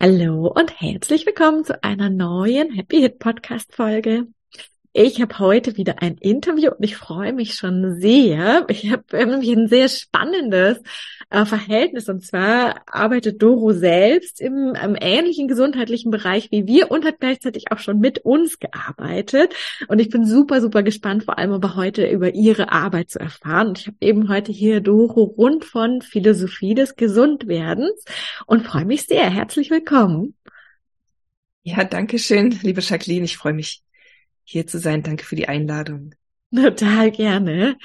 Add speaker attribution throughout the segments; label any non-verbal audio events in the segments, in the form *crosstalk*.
Speaker 1: Hallo und herzlich willkommen zu einer neuen Happy Hit Podcast Folge. Ich habe heute wieder ein Interview und ich freue mich schon sehr. Ich habe nämlich ein sehr spannendes äh, Verhältnis und zwar arbeitet Doro selbst im, im ähnlichen gesundheitlichen Bereich wie wir und hat gleichzeitig auch schon mit uns gearbeitet. Und ich bin super, super gespannt, vor allem aber heute über ihre Arbeit zu erfahren. Und ich habe eben heute hier Doro rund von Philosophie des Gesundwerdens und freue mich sehr. Herzlich willkommen.
Speaker 2: Ja, danke schön, liebe Jacqueline. Ich freue mich hier zu sein. Danke für die Einladung. *laughs*
Speaker 1: Total gerne.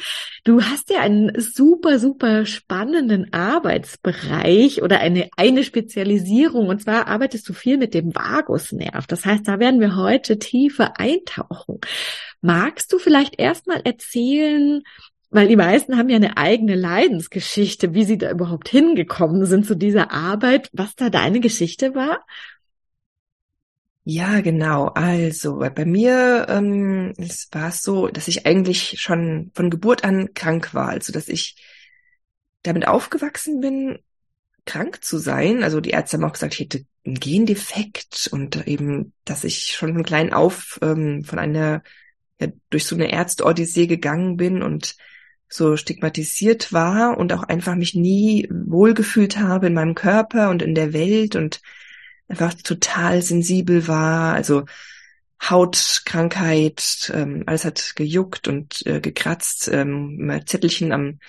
Speaker 1: Du hast ja einen super, super spannenden Arbeitsbereich oder eine, eine Spezialisierung. Und zwar arbeitest du viel mit dem Vagusnerv. Das heißt, da werden wir heute tiefer eintauchen. Magst du vielleicht erstmal erzählen, weil die meisten haben ja eine eigene Leidensgeschichte, wie sie da überhaupt hingekommen sind zu dieser Arbeit, was da deine Geschichte war?
Speaker 2: Ja, genau. Also bei mir ähm, es war es so, dass ich eigentlich schon von Geburt an krank war. Also dass ich damit aufgewachsen bin, krank zu sein. Also die Ärzte haben auch gesagt, ich hätte einen Gendefekt und eben, dass ich schon von klein auf ähm, von einer ja, durch so eine Ärzte-Odyssee gegangen bin und so stigmatisiert war und auch einfach mich nie wohlgefühlt habe in meinem Körper und in der Welt und einfach total sensibel war, also Hautkrankheit, ähm, alles hat gejuckt und äh, gekratzt, ähm, immer Zettelchen am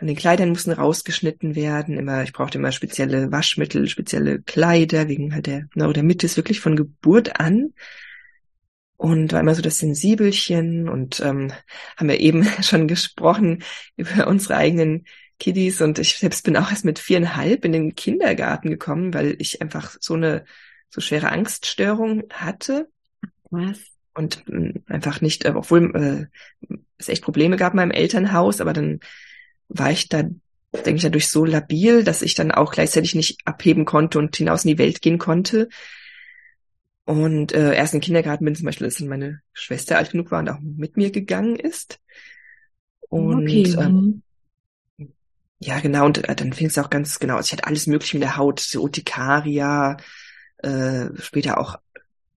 Speaker 2: an den Kleidern mussten rausgeschnitten werden, immer, ich brauchte immer spezielle Waschmittel, spezielle Kleider, wegen halt der Neurodermitis wirklich von Geburt an. Und war immer so das Sensibelchen und ähm, haben wir eben *laughs* schon gesprochen über unsere eigenen Kiddies und ich selbst bin auch erst mit viereinhalb in den Kindergarten gekommen, weil ich einfach so eine so schwere Angststörung hatte.
Speaker 1: Was?
Speaker 2: Und äh, einfach nicht, äh, obwohl äh, es echt Probleme gab in meinem Elternhaus, aber dann war ich da, denke ich, dadurch so labil, dass ich dann auch gleichzeitig nicht abheben konnte und hinaus in die Welt gehen konnte. Und äh, erst in den Kindergarten bin zum Beispiel, als meine Schwester alt genug war und auch mit mir gegangen ist. Und okay. ähm, ja, genau, und äh, dann fing es auch ganz genau. Also ich hatte alles Mögliche mit der Haut, so Urtikaria, äh, später auch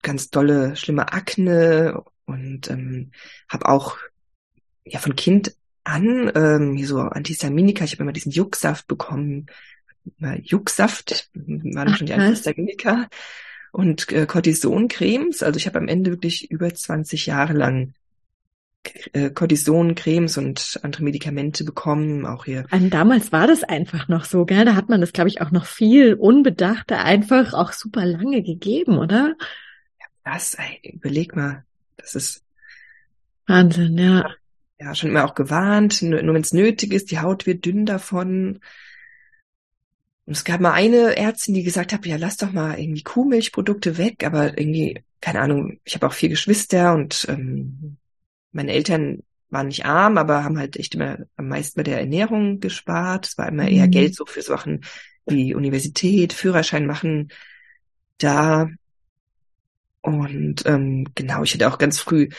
Speaker 2: ganz dolle, schlimme Akne und ähm, habe auch ja von Kind an ähm, so Antihistaminika. Ich habe immer diesen Jucksaft bekommen. Jucksaft war dann schon die Antihistaminika und äh, Cortisoncremes. Also ich habe am Ende wirklich über 20 Jahre lang äh, Cortison-Cremes und andere Medikamente bekommen, auch hier.
Speaker 1: Und damals war das einfach noch so, gell? Da hat man das, glaube ich, auch noch viel unbedachter einfach auch super lange gegeben, oder?
Speaker 2: Ja, das, ey, überleg mal, das ist
Speaker 1: Wahnsinn, ja.
Speaker 2: Ja, schon immer auch gewarnt, nur, nur wenn es nötig ist, die Haut wird dünn davon. Und es gab mal eine Ärztin, die gesagt hat, ja, lass doch mal irgendwie Kuhmilchprodukte weg, aber irgendwie, keine Ahnung, ich habe auch vier Geschwister und ähm, meine Eltern waren nicht arm, aber haben halt echt immer am meisten bei der Ernährung gespart. Es war immer eher mhm. Geld so für Sachen wie Universität, Führerschein machen da. Und ähm, genau, ich hatte auch ganz früh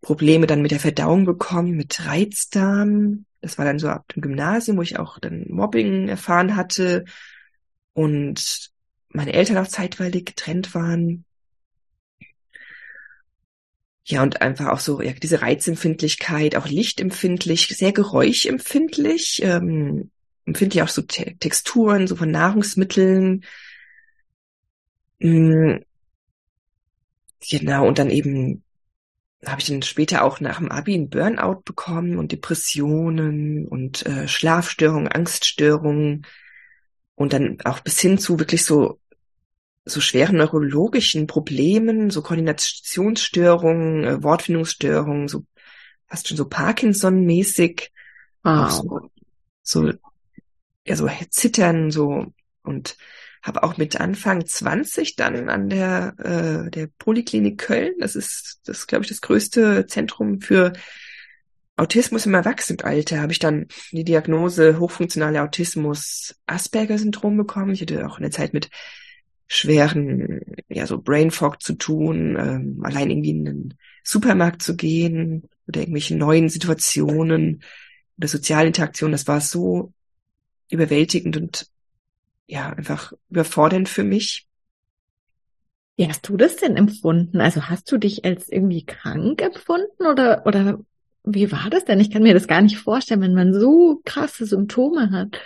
Speaker 2: Probleme dann mit der Verdauung bekommen, mit Reizdarm. Das war dann so ab dem Gymnasium, wo ich auch dann Mobbing erfahren hatte und meine Eltern auch zeitweilig getrennt waren. Ja, und einfach auch so, ja, diese Reizempfindlichkeit, auch lichtempfindlich, sehr geräuschempfindlich. Ähm, empfindlich auch so Te Texturen, so von Nahrungsmitteln. Mhm. Genau, und dann eben habe ich dann später auch nach dem Abi einen Burnout bekommen und Depressionen und äh, Schlafstörungen, Angststörungen und dann auch bis hin zu wirklich so so schweren neurologischen Problemen, so Koordinationsstörungen, äh, Wortfindungsstörungen, so fast schon so Parkinson-mäßig, wow. so, so ja so Zittern so und habe auch mit Anfang 20 dann an der, äh, der Poliklinik Köln, das ist, das glaube ich, das größte Zentrum für Autismus im Erwachsenenalter, habe ich dann die Diagnose hochfunktionale Autismus Asperger-Syndrom bekommen. Ich hatte auch eine Zeit mit schweren, ja, so Brain Fog zu tun, ähm, allein irgendwie in den Supermarkt zu gehen oder irgendwelche neuen Situationen oder Sozialinteraktionen. Das war so überwältigend und ja, einfach überfordernd für mich.
Speaker 1: Wie hast du das denn empfunden? Also hast du dich als irgendwie krank empfunden oder, oder wie war das denn? Ich kann mir das gar nicht vorstellen, wenn man so krasse Symptome hat.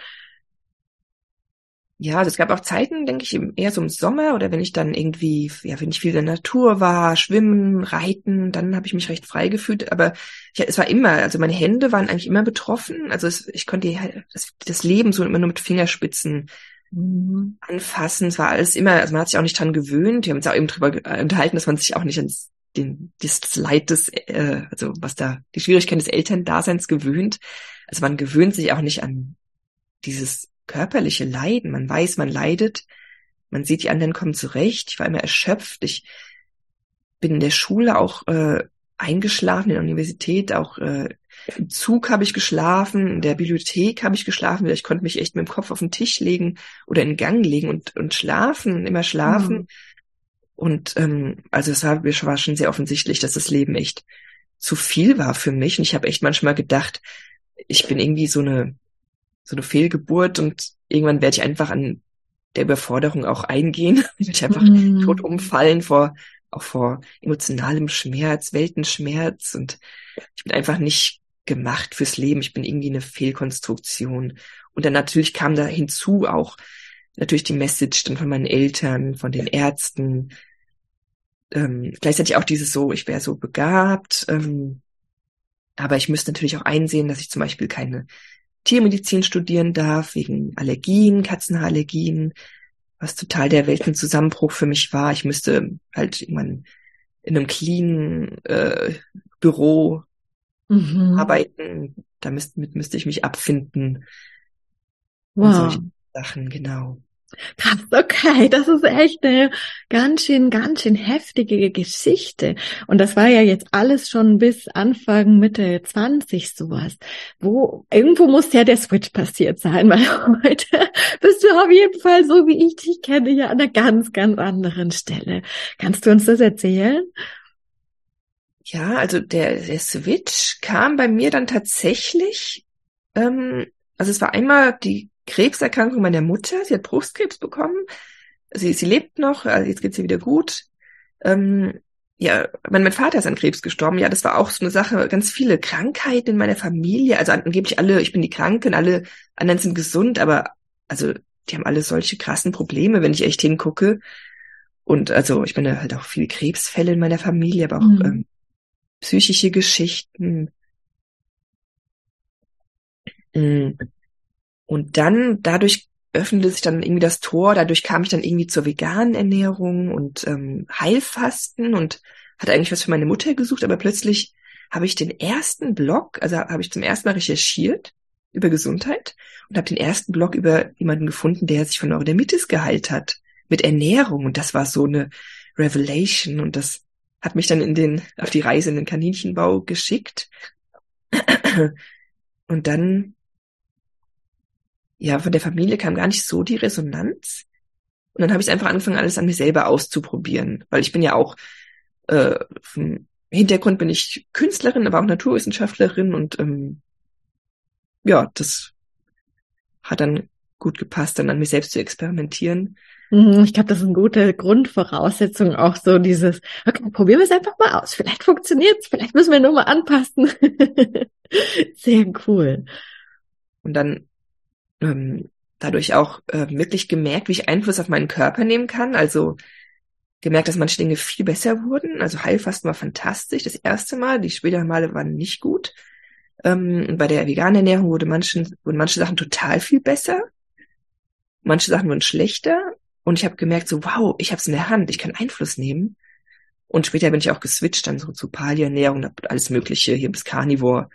Speaker 2: Ja, also es gab auch Zeiten, denke ich, eher so im Sommer oder wenn ich dann irgendwie, ja, wenn ich viel in der Natur war, schwimmen, reiten, dann habe ich mich recht frei gefühlt. Aber ja, es war immer, also meine Hände waren eigentlich immer betroffen. Also es, ich konnte das, das Leben so immer nur mit Fingerspitzen mhm. anfassen. Es war alles immer, also man hat sich auch nicht dran gewöhnt. Wir haben uns auch eben drüber unterhalten, dass man sich auch nicht ans den, das Leid des, äh, also was da, die Schwierigkeit des Elterndaseins gewöhnt. Also man gewöhnt sich auch nicht an dieses körperliche Leiden. Man weiß, man leidet. Man sieht, die anderen kommen zurecht. Ich war immer erschöpft. Ich bin in der Schule auch äh, eingeschlafen, in der Universität, auch äh, im Zug habe ich geschlafen, in der Bibliothek habe ich geschlafen. Ich konnte mich echt mit dem Kopf auf den Tisch legen oder in den Gang legen und, und schlafen, immer schlafen. Mhm. Und ähm, also es war, war schon sehr offensichtlich, dass das Leben echt zu viel war für mich. Und ich habe echt manchmal gedacht, ich bin irgendwie so eine so eine Fehlgeburt und irgendwann werde ich einfach an der Überforderung auch eingehen. *laughs* Ich werde einfach mm. tot umfallen vor, auch vor emotionalem Schmerz, Weltenschmerz und ich bin einfach nicht gemacht fürs Leben. Ich bin irgendwie eine Fehlkonstruktion. Und dann natürlich kam da hinzu auch natürlich die Message dann von meinen Eltern, von den Ärzten. Ähm, gleichzeitig auch dieses so, ich wäre so begabt. Ähm, aber ich müsste natürlich auch einsehen, dass ich zum Beispiel keine Tiermedizin studieren darf, wegen Allergien, Katzenhaarallergien, was total der Weltenzusammenbruch für mich war. Ich müsste halt irgendwann in einem clean äh, Büro mhm. arbeiten. Damit müsste ich mich abfinden. Wow. Und solche Sachen, genau.
Speaker 1: Krass, okay, das ist echt eine ganz schön, ganz schön heftige Geschichte. Und das war ja jetzt alles schon bis Anfang, Mitte 20 sowas. Wo, irgendwo muss ja der Switch passiert sein, *laughs* weil heute bist du auf jeden Fall, so wie ich dich kenne, ja an einer ganz, ganz anderen Stelle. Kannst du uns das erzählen?
Speaker 2: Ja, also der, der Switch kam bei mir dann tatsächlich, ähm, also es war einmal die Krebserkrankung meiner Mutter. Sie hat Brustkrebs bekommen. Sie, sie lebt noch, also jetzt geht sie wieder gut. Ähm, ja, mein, mein Vater ist an Krebs gestorben. Ja, das war auch so eine Sache. Ganz viele Krankheiten in meiner Familie. Also angeblich alle, ich bin die Kranken, alle anderen sind gesund, aber also die haben alle solche krassen Probleme, wenn ich echt hingucke. Und also ich meine halt auch viele Krebsfälle in meiner Familie, aber auch mhm. ähm, psychische Geschichten. Mhm. Und dann, dadurch öffnete sich dann irgendwie das Tor, dadurch kam ich dann irgendwie zur veganen Ernährung und ähm, Heilfasten und hatte eigentlich was für meine Mutter gesucht, aber plötzlich habe ich den ersten Blog, also habe ich zum ersten Mal recherchiert über Gesundheit und habe den ersten Blog über jemanden gefunden, der sich von Neurodermitis geheilt hat mit Ernährung. Und das war so eine Revelation und das hat mich dann in den auf die Reise in den Kaninchenbau geschickt. Und dann ja, von der Familie kam gar nicht so die Resonanz. Und dann habe ich einfach angefangen, alles an mir selber auszuprobieren, weil ich bin ja auch äh, vom Hintergrund bin ich Künstlerin, aber auch Naturwissenschaftlerin und ähm, ja, das hat dann gut gepasst, dann an mir selbst zu experimentieren.
Speaker 1: Mhm, ich glaube, das ist eine gute Grundvoraussetzung, auch so dieses, okay, probieren wir es einfach mal aus. Vielleicht funktioniert es, vielleicht müssen wir nur mal anpassen. *laughs* Sehr cool.
Speaker 2: Und dann ähm, dadurch auch äh, wirklich gemerkt, wie ich Einfluss auf meinen Körper nehmen kann. Also gemerkt, dass manche Dinge viel besser wurden. Also Heilfasten war fantastisch, das erste Mal. Die späteren Male waren nicht gut. Ähm, bei der veganen Ernährung wurde manchen, wurden manche Sachen total viel besser. Manche Sachen wurden schlechter. Und ich habe gemerkt, so, wow, ich habe es in der Hand, ich kann Einfluss nehmen. Und später bin ich auch geswitcht dann so zu Paleo-Ernährung, alles Mögliche, hier bis Carnivore,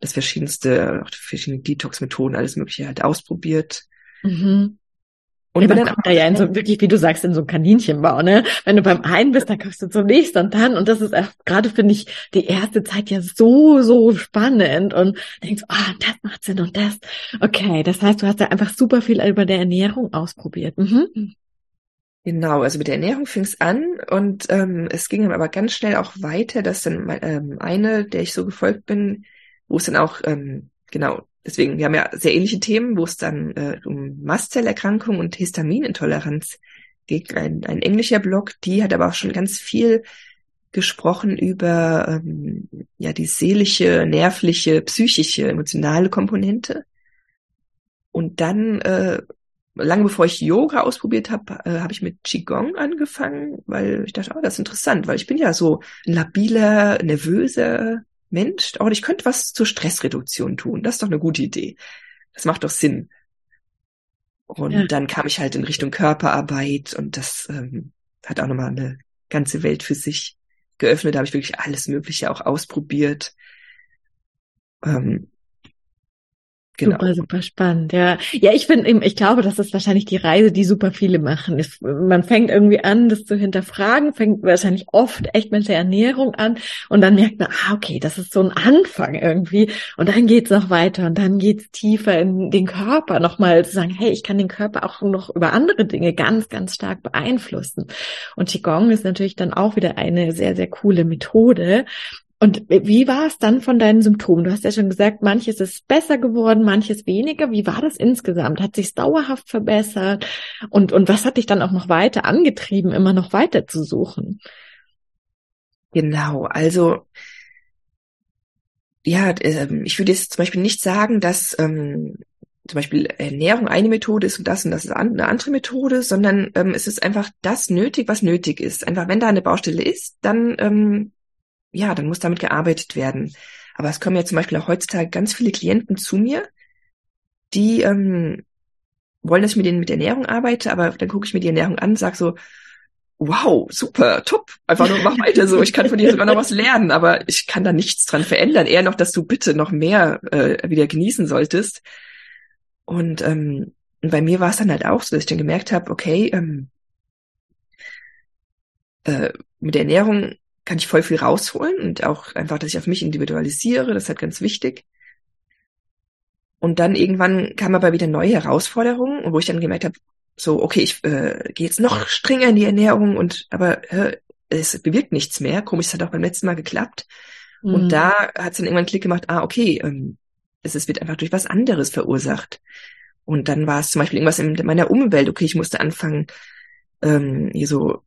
Speaker 2: das verschiedenste, auch verschiedene Detox-Methoden, alles Mögliche halt ausprobiert.
Speaker 1: Mhm. Und ja, man kommt da ja in so, wirklich, wie du sagst, in so ein Kaninchenbau, ne? Wenn du beim einen bist, dann kommst du zum nächsten und dann, und das ist gerade, finde ich, die erste Zeit ja so, so spannend und denkst, ah, oh, das macht Sinn und das. Okay, das heißt, du hast ja einfach super viel über der Ernährung ausprobiert. Mhm.
Speaker 2: Genau, also mit der Ernährung fing es an und ähm, es ging dann aber ganz schnell auch weiter, dass dann ähm, eine, der ich so gefolgt bin, wo es dann auch, ähm, genau, deswegen, wir haben ja sehr ähnliche Themen, wo es dann äh, um Mastzellerkrankung und Histaminintoleranz geht. Ein, ein englischer Blog, die hat aber auch schon ganz viel gesprochen über ähm, ja die seelische, nervliche, psychische, emotionale Komponente. Und dann, äh, lange bevor ich Yoga ausprobiert habe, äh, habe ich mit Qigong angefangen, weil ich dachte, oh, das ist interessant, weil ich bin ja so ein labiler, nervöser Mensch, oh, ich könnte was zur Stressreduktion tun. Das ist doch eine gute Idee. Das macht doch Sinn. Und ja. dann kam ich halt in Richtung Körperarbeit und das ähm, hat auch nochmal eine ganze Welt für sich geöffnet. Da habe ich wirklich alles Mögliche auch ausprobiert. Ähm,
Speaker 1: Genau. Super, super spannend, ja. Ja, ich finde eben, ich glaube, das ist wahrscheinlich die Reise, die super viele machen. Es, man fängt irgendwie an, das zu hinterfragen, fängt wahrscheinlich oft echt mit der Ernährung an und dann merkt man, ah, okay, das ist so ein Anfang irgendwie. Und dann geht's noch weiter und dann geht's tiefer in den Körper nochmal zu sagen, hey, ich kann den Körper auch noch über andere Dinge ganz, ganz stark beeinflussen. Und Qigong ist natürlich dann auch wieder eine sehr, sehr coole Methode, und wie war es dann von deinen Symptomen? Du hast ja schon gesagt, manches ist besser geworden, manches weniger. Wie war das insgesamt? Hat sich dauerhaft verbessert? Und, und was hat dich dann auch noch weiter angetrieben, immer noch weiter zu suchen?
Speaker 2: Genau, also ja, ähm, ich würde jetzt zum Beispiel nicht sagen, dass ähm, zum Beispiel Ernährung eine Methode ist und das und das ist eine andere Methode, sondern ähm, es ist einfach das nötig, was nötig ist. Einfach wenn da eine Baustelle ist, dann ähm, ja, dann muss damit gearbeitet werden. Aber es kommen ja zum Beispiel auch heutzutage ganz viele Klienten zu mir, die ähm, wollen, dass ich mit denen mit Ernährung arbeite, aber dann gucke ich mir die Ernährung an und sage so, wow, super, top, einfach nur mach weiter so, ich kann von dir sogar noch was lernen, aber ich kann da nichts dran verändern, eher noch, dass du bitte noch mehr äh, wieder genießen solltest. Und ähm, bei mir war es dann halt auch so, dass ich dann gemerkt habe, okay, ähm, äh, mit der Ernährung kann ich voll viel rausholen und auch einfach, dass ich auf mich individualisiere, das ist halt ganz wichtig. Und dann irgendwann kam aber wieder neue Herausforderungen, wo ich dann gemerkt habe, so, okay, ich äh, gehe jetzt noch strenger in die Ernährung und aber äh, es bewirkt nichts mehr. Komisch, es hat auch beim letzten Mal geklappt. Mhm. Und da hat es dann irgendwann einen Klick gemacht, ah, okay, ähm, es, es wird einfach durch was anderes verursacht. Und dann war es zum Beispiel irgendwas in meiner Umwelt, okay, ich musste anfangen, ähm, hier so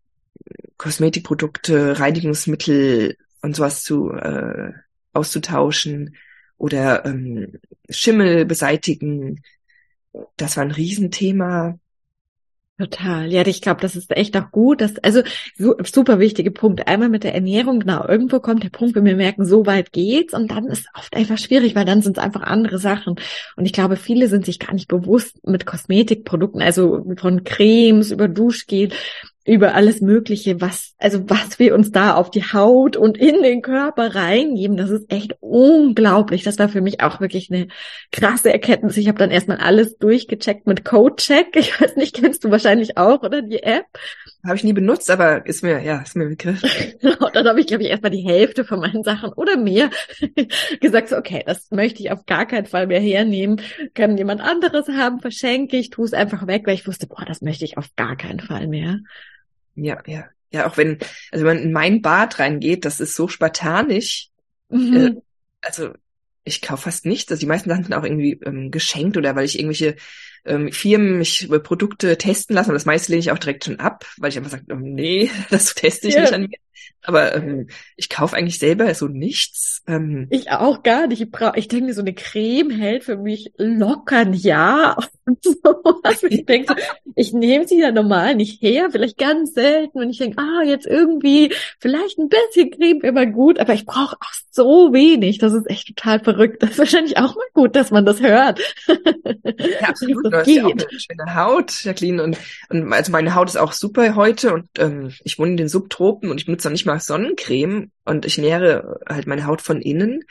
Speaker 2: Kosmetikprodukte, Reinigungsmittel und sowas zu äh, auszutauschen oder ähm, Schimmel beseitigen. Das war ein Riesenthema.
Speaker 1: Total. Ja, ich glaube, das ist echt auch gut. Das, also so, super wichtige Punkt. Einmal mit der Ernährung, genau, irgendwo kommt der Punkt, wenn wir merken, so weit geht's und dann ist oft einfach schwierig, weil dann sind es einfach andere Sachen. Und ich glaube, viele sind sich gar nicht bewusst mit Kosmetikprodukten, also von Cremes über Duschgel, über alles Mögliche, was, also was wir uns da auf die Haut und in den Körper reingeben, das ist echt unglaublich. Das war für mich auch wirklich eine krasse Erkenntnis. Ich habe dann erstmal alles durchgecheckt mit Codecheck. Ich weiß nicht, kennst du wahrscheinlich auch, oder die App?
Speaker 2: Habe ich nie benutzt, aber ist mir, ja, ist mir Begriff. *laughs*
Speaker 1: und dann habe ich, glaube ich, erstmal die Hälfte von meinen Sachen oder mehr *laughs* gesagt, so, okay, das möchte ich auf gar keinen Fall mehr hernehmen. Kann jemand anderes haben, verschenke ich, tue es einfach weg, weil ich wusste, boah, das möchte ich auf gar keinen Fall mehr.
Speaker 2: Ja, ja. Ja, auch wenn, also wenn man in mein Bad reingeht, das ist so spartanisch. Mhm. Äh, also ich kaufe fast nichts. Also die meisten Sachen sind auch irgendwie ähm, geschenkt oder weil ich irgendwelche ähm, Firmen mich über Produkte testen lassen, aber das meiste lehne ich auch direkt schon ab, weil ich einfach sage, oh, nee, *laughs* das teste ich ja. nicht an mir. Aber ähm, ich kaufe eigentlich selber so nichts.
Speaker 1: Ähm, ich auch gar nicht. Ich, brauch, ich denke, so eine Creme hält für mich locker ein Jahr *laughs* und so. Also ich denke, ich nehme sie ja normal nicht her, vielleicht ganz selten. Und ich denke, ah, jetzt irgendwie, vielleicht ein bisschen Creme immer gut, aber ich brauche auch so wenig. Das ist echt total verrückt. Das ist wahrscheinlich auch mal gut, dass man das hört.
Speaker 2: Ja, *laughs* absolut. Hast geht. ja auch eine schöne Haut, Jacqueline. Und, und also meine Haut ist auch super heute und ähm, ich wohne in den Subtropen und ich benutze noch nicht mal Sonnencreme und ich nähere halt meine Haut von innen.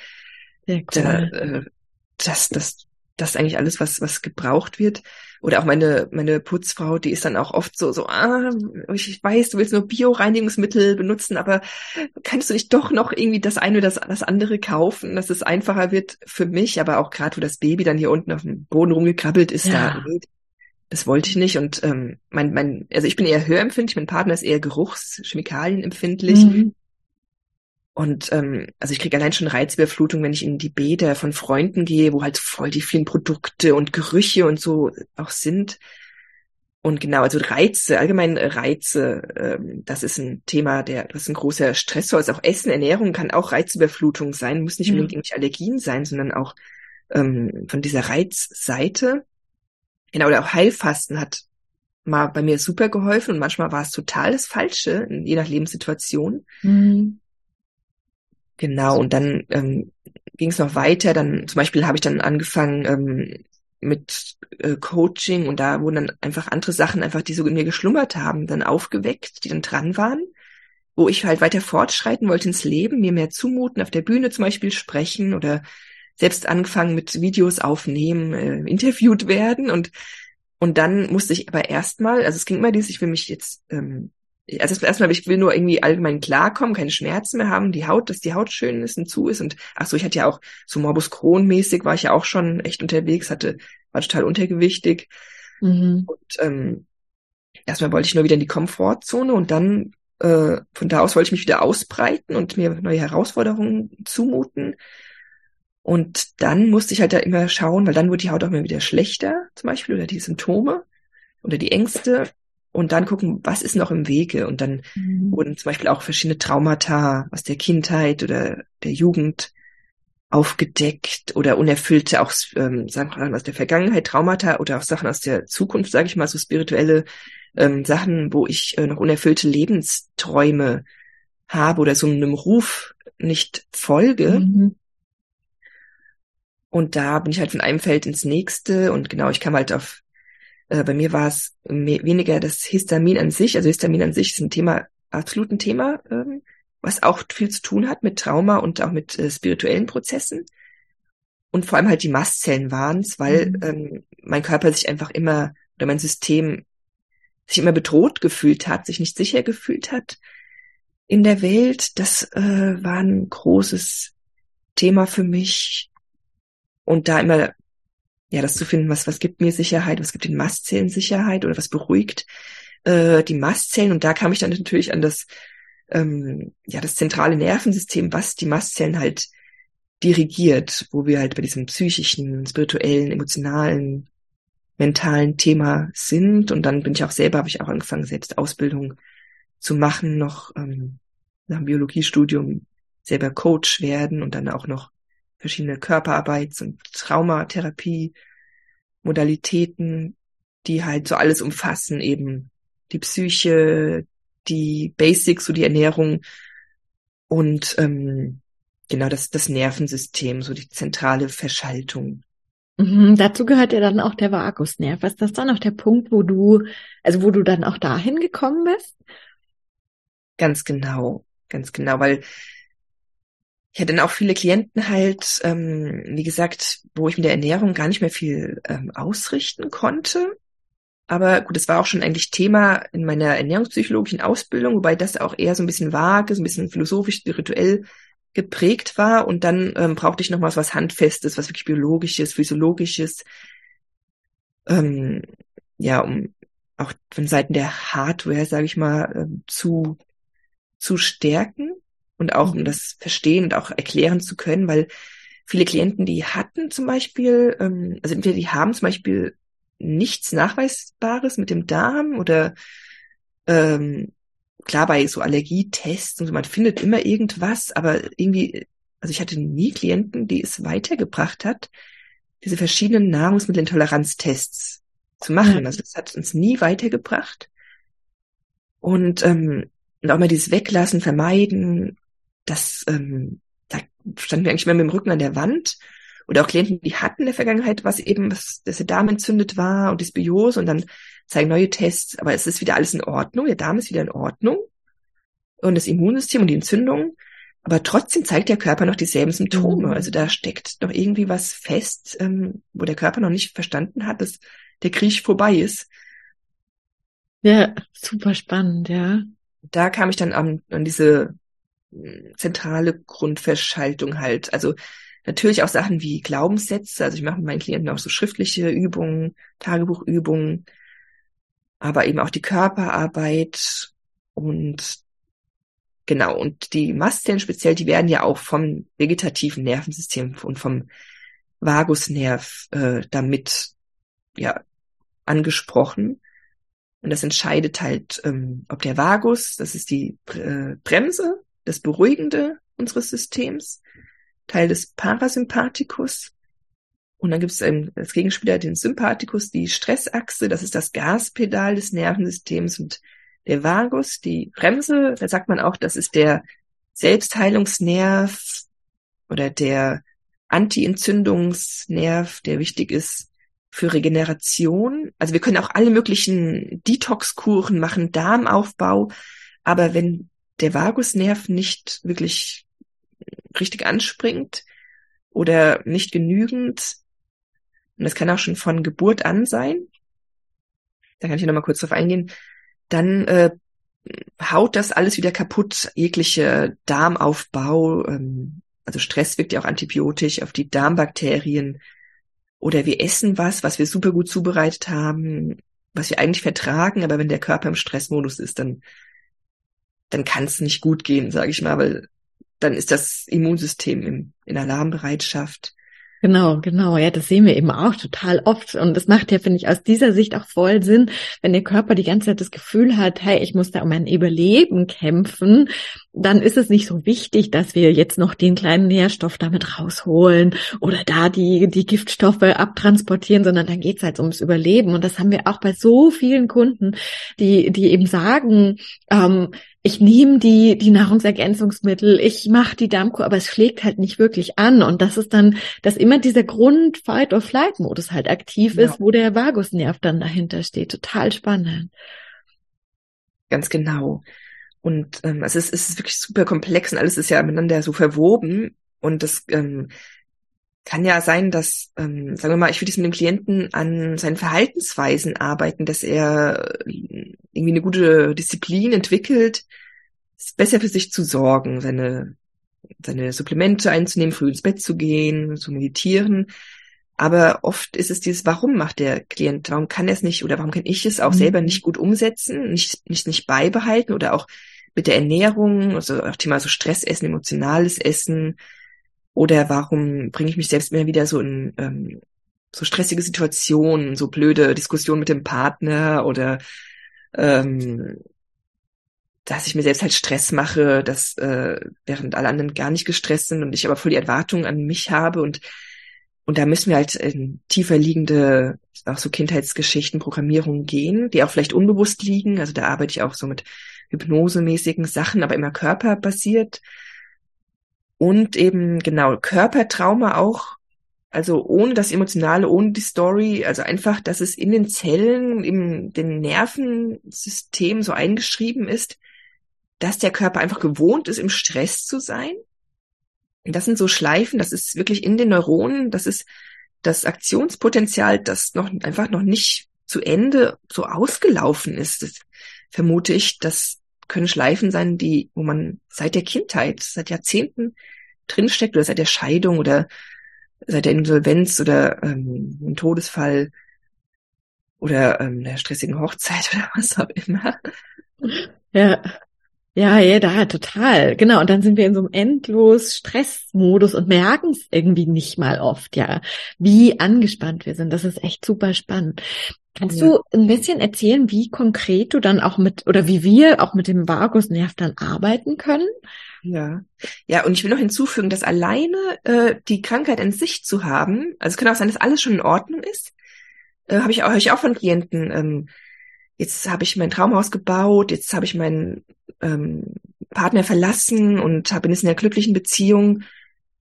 Speaker 2: Ja, cool. Da, äh, das, das, das ist eigentlich alles, was, was gebraucht wird. Oder auch meine, meine Putzfrau, die ist dann auch oft so, so, ah, ich weiß, du willst nur Bio-Reinigungsmittel benutzen, aber kannst du nicht doch noch irgendwie das eine oder das, das andere kaufen, dass es einfacher wird für mich, aber auch gerade, wo das Baby dann hier unten auf dem Boden rumgekrabbelt ist, ja. da, das wollte ich nicht. Und ähm, mein, mein, also ich bin eher hörempfindlich, mein Partner ist eher Geruchs-, Chemikalienempfindlich. Mhm. Und ähm, also ich kriege allein schon Reizüberflutung, wenn ich in die Bäder von Freunden gehe, wo halt voll die vielen Produkte und Gerüche und so auch sind. Und genau, also Reize, allgemein Reize, ähm, das ist ein Thema, der, das ist ein großer Stressor. Also auch Essen, Ernährung kann auch Reizüberflutung sein, muss nicht unbedingt irgendwelche Allergien sein, sondern auch ähm, von dieser Reizseite. Genau, oder auch Heilfasten hat mal bei mir super geholfen und manchmal war es total das Falsche, je nach Lebenssituation. Mhm. Genau, und dann ähm, ging es noch weiter. Dann zum Beispiel habe ich dann angefangen ähm, mit äh, Coaching und da wurden dann einfach andere Sachen, einfach die so in mir geschlummert haben, dann aufgeweckt, die dann dran waren, wo ich halt weiter fortschreiten wollte ins Leben, mir mehr zumuten, auf der Bühne zum Beispiel sprechen oder selbst angefangen mit Videos aufnehmen, äh, interviewt werden und und dann musste ich aber erstmal, also es ging immer dieses, ich will mich jetzt ähm, also erstmal, ich will nur irgendwie allgemein klarkommen, keine Schmerzen mehr haben, die Haut, dass die Haut schön ist und zu ist. Und ach so, ich hatte ja auch so Morbus Crohn-mäßig, war ich ja auch schon echt unterwegs, hatte, war total untergewichtig. Mhm. Und ähm, erstmal wollte ich nur wieder in die Komfortzone und dann äh, von da aus wollte ich mich wieder ausbreiten und mir neue Herausforderungen zumuten. Und dann musste ich halt da immer schauen, weil dann wurde die Haut auch immer wieder schlechter, zum Beispiel, oder die Symptome oder die Ängste und dann gucken, was ist noch im Wege. Und dann mhm. wurden zum Beispiel auch verschiedene Traumata aus der Kindheit oder der Jugend aufgedeckt oder unerfüllte auch ähm, Sachen aus der Vergangenheit, Traumata oder auch Sachen aus der Zukunft, sage ich mal, so spirituelle ähm, Sachen, wo ich äh, noch unerfüllte Lebensträume habe oder so einem Ruf nicht folge. Mhm. Und da bin ich halt von einem Feld ins nächste und genau, ich kam halt auf äh, bei mir war es weniger das Histamin an sich. Also Histamin an sich ist ein Thema, absolut ein Thema, ähm, was auch viel zu tun hat mit Trauma und auch mit äh, spirituellen Prozessen. Und vor allem halt die Mastzellen waren es, weil mhm. ähm, mein Körper sich einfach immer oder mein System sich immer bedroht gefühlt hat, sich nicht sicher gefühlt hat in der Welt. Das äh, war ein großes Thema für mich. Und da immer ja, das zu finden, was, was gibt mir Sicherheit, was gibt den Mastzellen Sicherheit oder was beruhigt äh, die Mastzellen. Und da kam ich dann natürlich an das, ähm, ja, das zentrale Nervensystem, was die Mastzellen halt dirigiert, wo wir halt bei diesem psychischen, spirituellen, emotionalen, mentalen Thema sind. Und dann bin ich auch selber, habe ich auch angefangen, selbst Ausbildung zu machen, noch ähm, nach dem Biologiestudium selber Coach werden und dann auch noch verschiedene Körperarbeits- und Traumatherapie, Modalitäten, die halt so alles umfassen, eben die Psyche, die Basics, so die Ernährung und ähm, genau das, das Nervensystem, so die zentrale Verschaltung.
Speaker 1: Mhm, dazu gehört ja dann auch der Vagusnerv. Ist das dann auch der Punkt, wo du, also wo du dann auch dahin gekommen bist?
Speaker 2: Ganz genau, ganz genau, weil ich hatte dann auch viele Klienten halt, ähm, wie gesagt, wo ich mit der Ernährung gar nicht mehr viel ähm, ausrichten konnte. Aber gut, es war auch schon eigentlich Thema in meiner ernährungspsychologischen Ausbildung, wobei das auch eher so ein bisschen vage, so ein bisschen philosophisch, spirituell geprägt war. Und dann ähm, brauchte ich noch mal was Handfestes, was wirklich biologisches, physiologisches. Ähm, ja, um auch von Seiten der Hardware, sage ich mal, ähm, zu zu stärken und auch um mhm. das verstehen und auch erklären zu können, weil viele Klienten, die hatten zum Beispiel, ähm, also entweder die haben zum Beispiel nichts Nachweisbares mit dem Darm oder ähm, klar bei so Allergietests und so, man findet immer irgendwas, aber irgendwie, also ich hatte nie Klienten, die es weitergebracht hat, diese verschiedenen Nahrungsmittelintoleranztests zu machen. Also das hat uns nie weitergebracht. Und, ähm, und auch mal dieses Weglassen, Vermeiden, das, ähm, da standen wir eigentlich immer mit dem Rücken an der Wand. Oder auch Klienten, die hatten in der Vergangenheit was eben, was, dass der Darm entzündet war und Dysbiose und dann zeigen neue Tests, aber es ist wieder alles in Ordnung, der Darm ist wieder in Ordnung und das Immunsystem und die Entzündung, aber trotzdem zeigt der Körper noch dieselben Symptome. Mhm. Also da steckt noch irgendwie was fest, ähm, wo der Körper noch nicht verstanden hat, dass der Krieg vorbei ist.
Speaker 1: Ja, super spannend, ja.
Speaker 2: Da kam ich dann an, an diese zentrale Grundverschaltung halt. Also natürlich auch Sachen wie Glaubenssätze. Also ich mache mit meinen Klienten auch so schriftliche Übungen, Tagebuchübungen, aber eben auch die Körperarbeit und genau. Und die Mastzellen speziell, die werden ja auch vom vegetativen Nervensystem und vom Vagusnerv äh, damit ja angesprochen. Und das entscheidet halt, ähm, ob der Vagus, das ist die äh, Bremse, das Beruhigende unseres Systems, Teil des Parasympathikus. Und dann gibt es als Gegenspieler den Sympathikus, die Stressachse, das ist das Gaspedal des Nervensystems und der Vagus, die Bremse, da sagt man auch, das ist der Selbstheilungsnerv oder der Anti-Entzündungsnerv, der wichtig ist für Regeneration. Also wir können auch alle möglichen Detox-Kuren machen, Darmaufbau. Aber wenn der Vagusnerv nicht wirklich richtig anspringt oder nicht genügend, und das kann auch schon von Geburt an sein, da kann ich noch mal kurz drauf eingehen, dann äh, haut das alles wieder kaputt, jegliche Darmaufbau, ähm, also Stress wirkt ja auch antibiotisch auf die Darmbakterien, oder wir essen was, was wir super gut zubereitet haben, was wir eigentlich vertragen, aber wenn der Körper im Stressmodus ist, dann, dann kann es nicht gut gehen, sage ich mal, weil dann ist das Immunsystem im, in Alarmbereitschaft.
Speaker 1: Genau, genau. Ja, das sehen wir eben auch total oft. Und das macht ja, finde ich, aus dieser Sicht auch voll Sinn, wenn der Körper die ganze Zeit das Gefühl hat, hey, ich muss da um mein Überleben kämpfen, dann ist es nicht so wichtig, dass wir jetzt noch den kleinen Nährstoff damit rausholen oder da die, die Giftstoffe abtransportieren, sondern dann geht's halt ums Überleben. Und das haben wir auch bei so vielen Kunden, die, die eben sagen, ähm, ich nehme die, die Nahrungsergänzungsmittel, ich mache die Darmkur, aber es schlägt halt nicht wirklich an. Und das ist dann, dass immer dieser Grund-Fight-or-Flight-Modus halt aktiv ja. ist, wo der Vagusnerv dann dahinter steht. Total spannend.
Speaker 2: Ganz genau. Und ähm, also es ist wirklich super komplex und alles ist ja miteinander so verwoben. Und das ähm, kann ja sein, dass, ähm, sagen wir mal, ich würde jetzt mit dem Klienten an seinen Verhaltensweisen arbeiten, dass er äh, irgendwie eine gute Disziplin entwickelt, besser für sich zu sorgen, seine, seine Supplemente einzunehmen, früh ins Bett zu gehen, zu meditieren. Aber oft ist es dieses, warum macht der Klient, warum kann er es nicht oder warum kann ich es auch mhm. selber nicht gut umsetzen, nicht, nicht, nicht beibehalten oder auch mit der Ernährung, also auch Thema so Stressessen, emotionales Essen, oder warum bringe ich mich selbst immer wieder so in ähm, so stressige Situationen, so blöde Diskussionen mit dem Partner oder ähm, dass ich mir selbst halt Stress mache, dass äh, während alle anderen gar nicht gestresst sind und ich aber voll die Erwartungen an mich habe und und da müssen wir halt in tiefer liegende, auch so Kindheitsgeschichten, Programmierungen gehen, die auch vielleicht unbewusst liegen. Also da arbeite ich auch so mit hypnosemäßigen Sachen, aber immer körperbasiert. Und eben genau Körpertrauma auch, also ohne das Emotionale, ohne die Story, also einfach, dass es in den Zellen, im den Nervensystem so eingeschrieben ist, dass der Körper einfach gewohnt ist, im Stress zu sein. Das sind so Schleifen, das ist wirklich in den Neuronen, das ist das Aktionspotenzial, das noch einfach noch nicht zu Ende so ausgelaufen ist. Das vermute ich, dass können Schleifen sein, die, wo man seit der Kindheit, seit Jahrzehnten drinsteckt oder seit der Scheidung oder seit der Insolvenz oder ähm, einem Todesfall oder ähm, der stressigen Hochzeit *laughs* oder was auch immer.
Speaker 1: Ja. Ja, ja, da, total. Genau. Und dann sind wir in so einem endlos Stressmodus und merken es irgendwie nicht mal oft, ja, wie angespannt wir sind. Das ist echt super spannend. Kannst ja. du ein bisschen erzählen, wie konkret du dann auch mit, oder wie wir auch mit dem Vagusnerv dann arbeiten können?
Speaker 2: Ja, ja, und ich will noch hinzufügen, dass alleine äh, die Krankheit in sich zu haben, also es kann auch sein, dass alles schon in Ordnung ist, äh, habe ich auch, hab ich auch von Klienten, ähm, jetzt habe ich mein Traumhaus gebaut, jetzt habe ich meinen ähm, Partner verlassen und hab, bin jetzt in einer glücklichen Beziehung,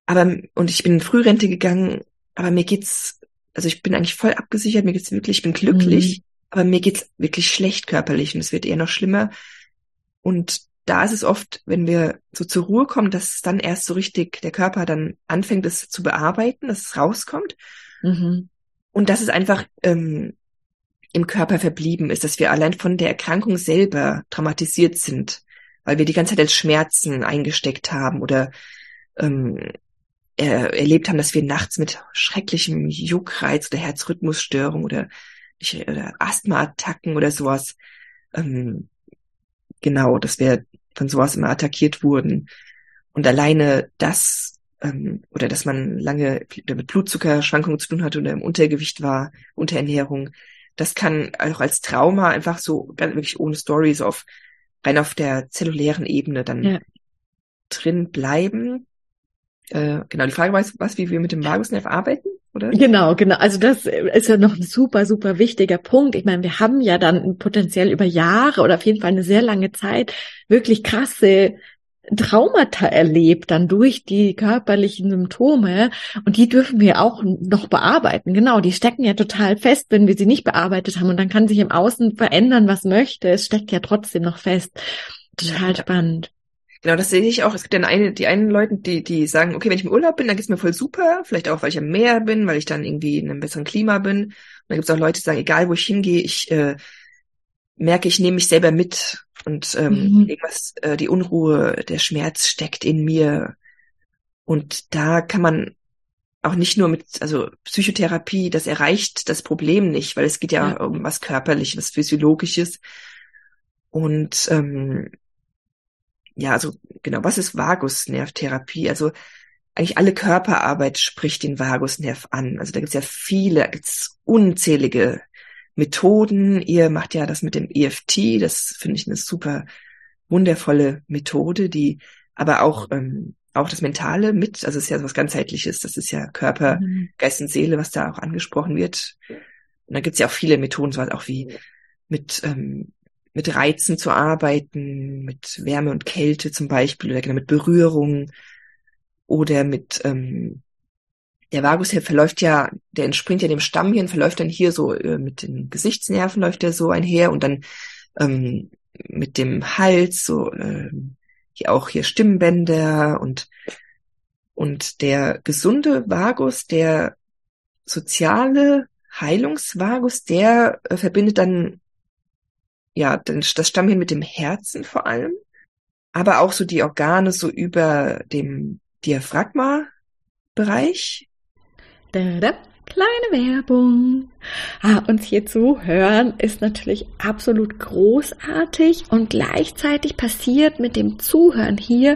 Speaker 2: aber und ich bin in Frührente gegangen, aber mir geht's, also ich bin eigentlich voll abgesichert, mir geht's wirklich, ich bin glücklich, mhm. aber mir geht's wirklich schlecht körperlich und es wird eher noch schlimmer. Und da ist es oft, wenn wir so zur Ruhe kommen, dass dann erst so richtig der Körper dann anfängt, es zu bearbeiten, dass es rauskommt. Mhm. Und dass es einfach ähm, im Körper verblieben ist, dass wir allein von der Erkrankung selber traumatisiert sind, weil wir die ganze Zeit als Schmerzen eingesteckt haben oder ähm, er, erlebt haben, dass wir nachts mit schrecklichem Juckreiz oder Herzrhythmusstörung oder, oder Asthmaattacken oder sowas, ähm, genau, dass wir von sowas immer attackiert wurden. Und alleine das, ähm, oder dass man lange mit Blutzuckerschwankungen zu tun hatte oder im Untergewicht war, Unterernährung, das kann auch als Trauma einfach so ganz wirklich ohne Story so auf rein auf der zellulären Ebene dann ja. drin bleiben. Äh, genau, die Frage war was, wie wir mit dem Vagusnerv arbeiten, oder?
Speaker 1: Genau, genau. Also das ist ja noch ein super, super wichtiger Punkt. Ich meine, wir haben ja dann potenziell über Jahre oder auf jeden Fall eine sehr lange Zeit wirklich krasse Traumata erlebt, dann durch die körperlichen Symptome. Und die dürfen wir auch noch bearbeiten. Genau, die stecken ja total fest, wenn wir sie nicht bearbeitet haben. Und dann kann sich im Außen verändern, was möchte. Es steckt ja trotzdem noch fest. Total spannend.
Speaker 2: Genau, das sehe ich auch. Es gibt dann eine, die einen Leute, die, die sagen, okay, wenn ich im Urlaub bin, dann geht's mir voll super. Vielleicht auch, weil ich am Meer bin, weil ich dann irgendwie in einem besseren Klima bin. Und dann gibt's auch Leute, die sagen, egal wo ich hingehe, ich äh, merke, ich nehme mich selber mit und ähm, mhm. irgendwas, äh, die Unruhe, der Schmerz steckt in mir. Und da kann man auch nicht nur mit, also Psychotherapie, das erreicht das Problem nicht, weil es geht ja, ja. um was Körperliches, was Physiologisches. Und ähm, ja, also genau, was ist Vagusnervtherapie? Also eigentlich alle Körperarbeit spricht den Vagusnerv an. Also da gibt's ja viele, gibt's unzählige Methoden. Ihr macht ja das mit dem EFT, das finde ich eine super wundervolle Methode, die aber auch ähm, auch das Mentale mit, also es ist ja was ganzheitliches, das ist ja Körper, mhm. Geist und Seele, was da auch angesprochen wird. Und da gibt's ja auch viele Methoden, so auch wie mit ähm, mit Reizen zu arbeiten, mit Wärme und Kälte zum Beispiel oder genau mit Berührung oder mit ähm, der Vagusnerv verläuft ja, der entspringt ja dem Stammhirn, verläuft dann hier so äh, mit den Gesichtsnerven läuft der so einher und dann ähm, mit dem Hals so äh, hier auch hier Stimmbänder und und der gesunde Vagus, der soziale Heilungsvagus, der äh, verbindet dann ja das Stammhirn mit dem Herzen vor allem, aber auch so die Organe so über dem Diaphragma-Bereich
Speaker 1: Da, da. Kleine Werbung. Ah, uns hier zuhören ist natürlich absolut großartig und gleichzeitig passiert mit dem Zuhören hier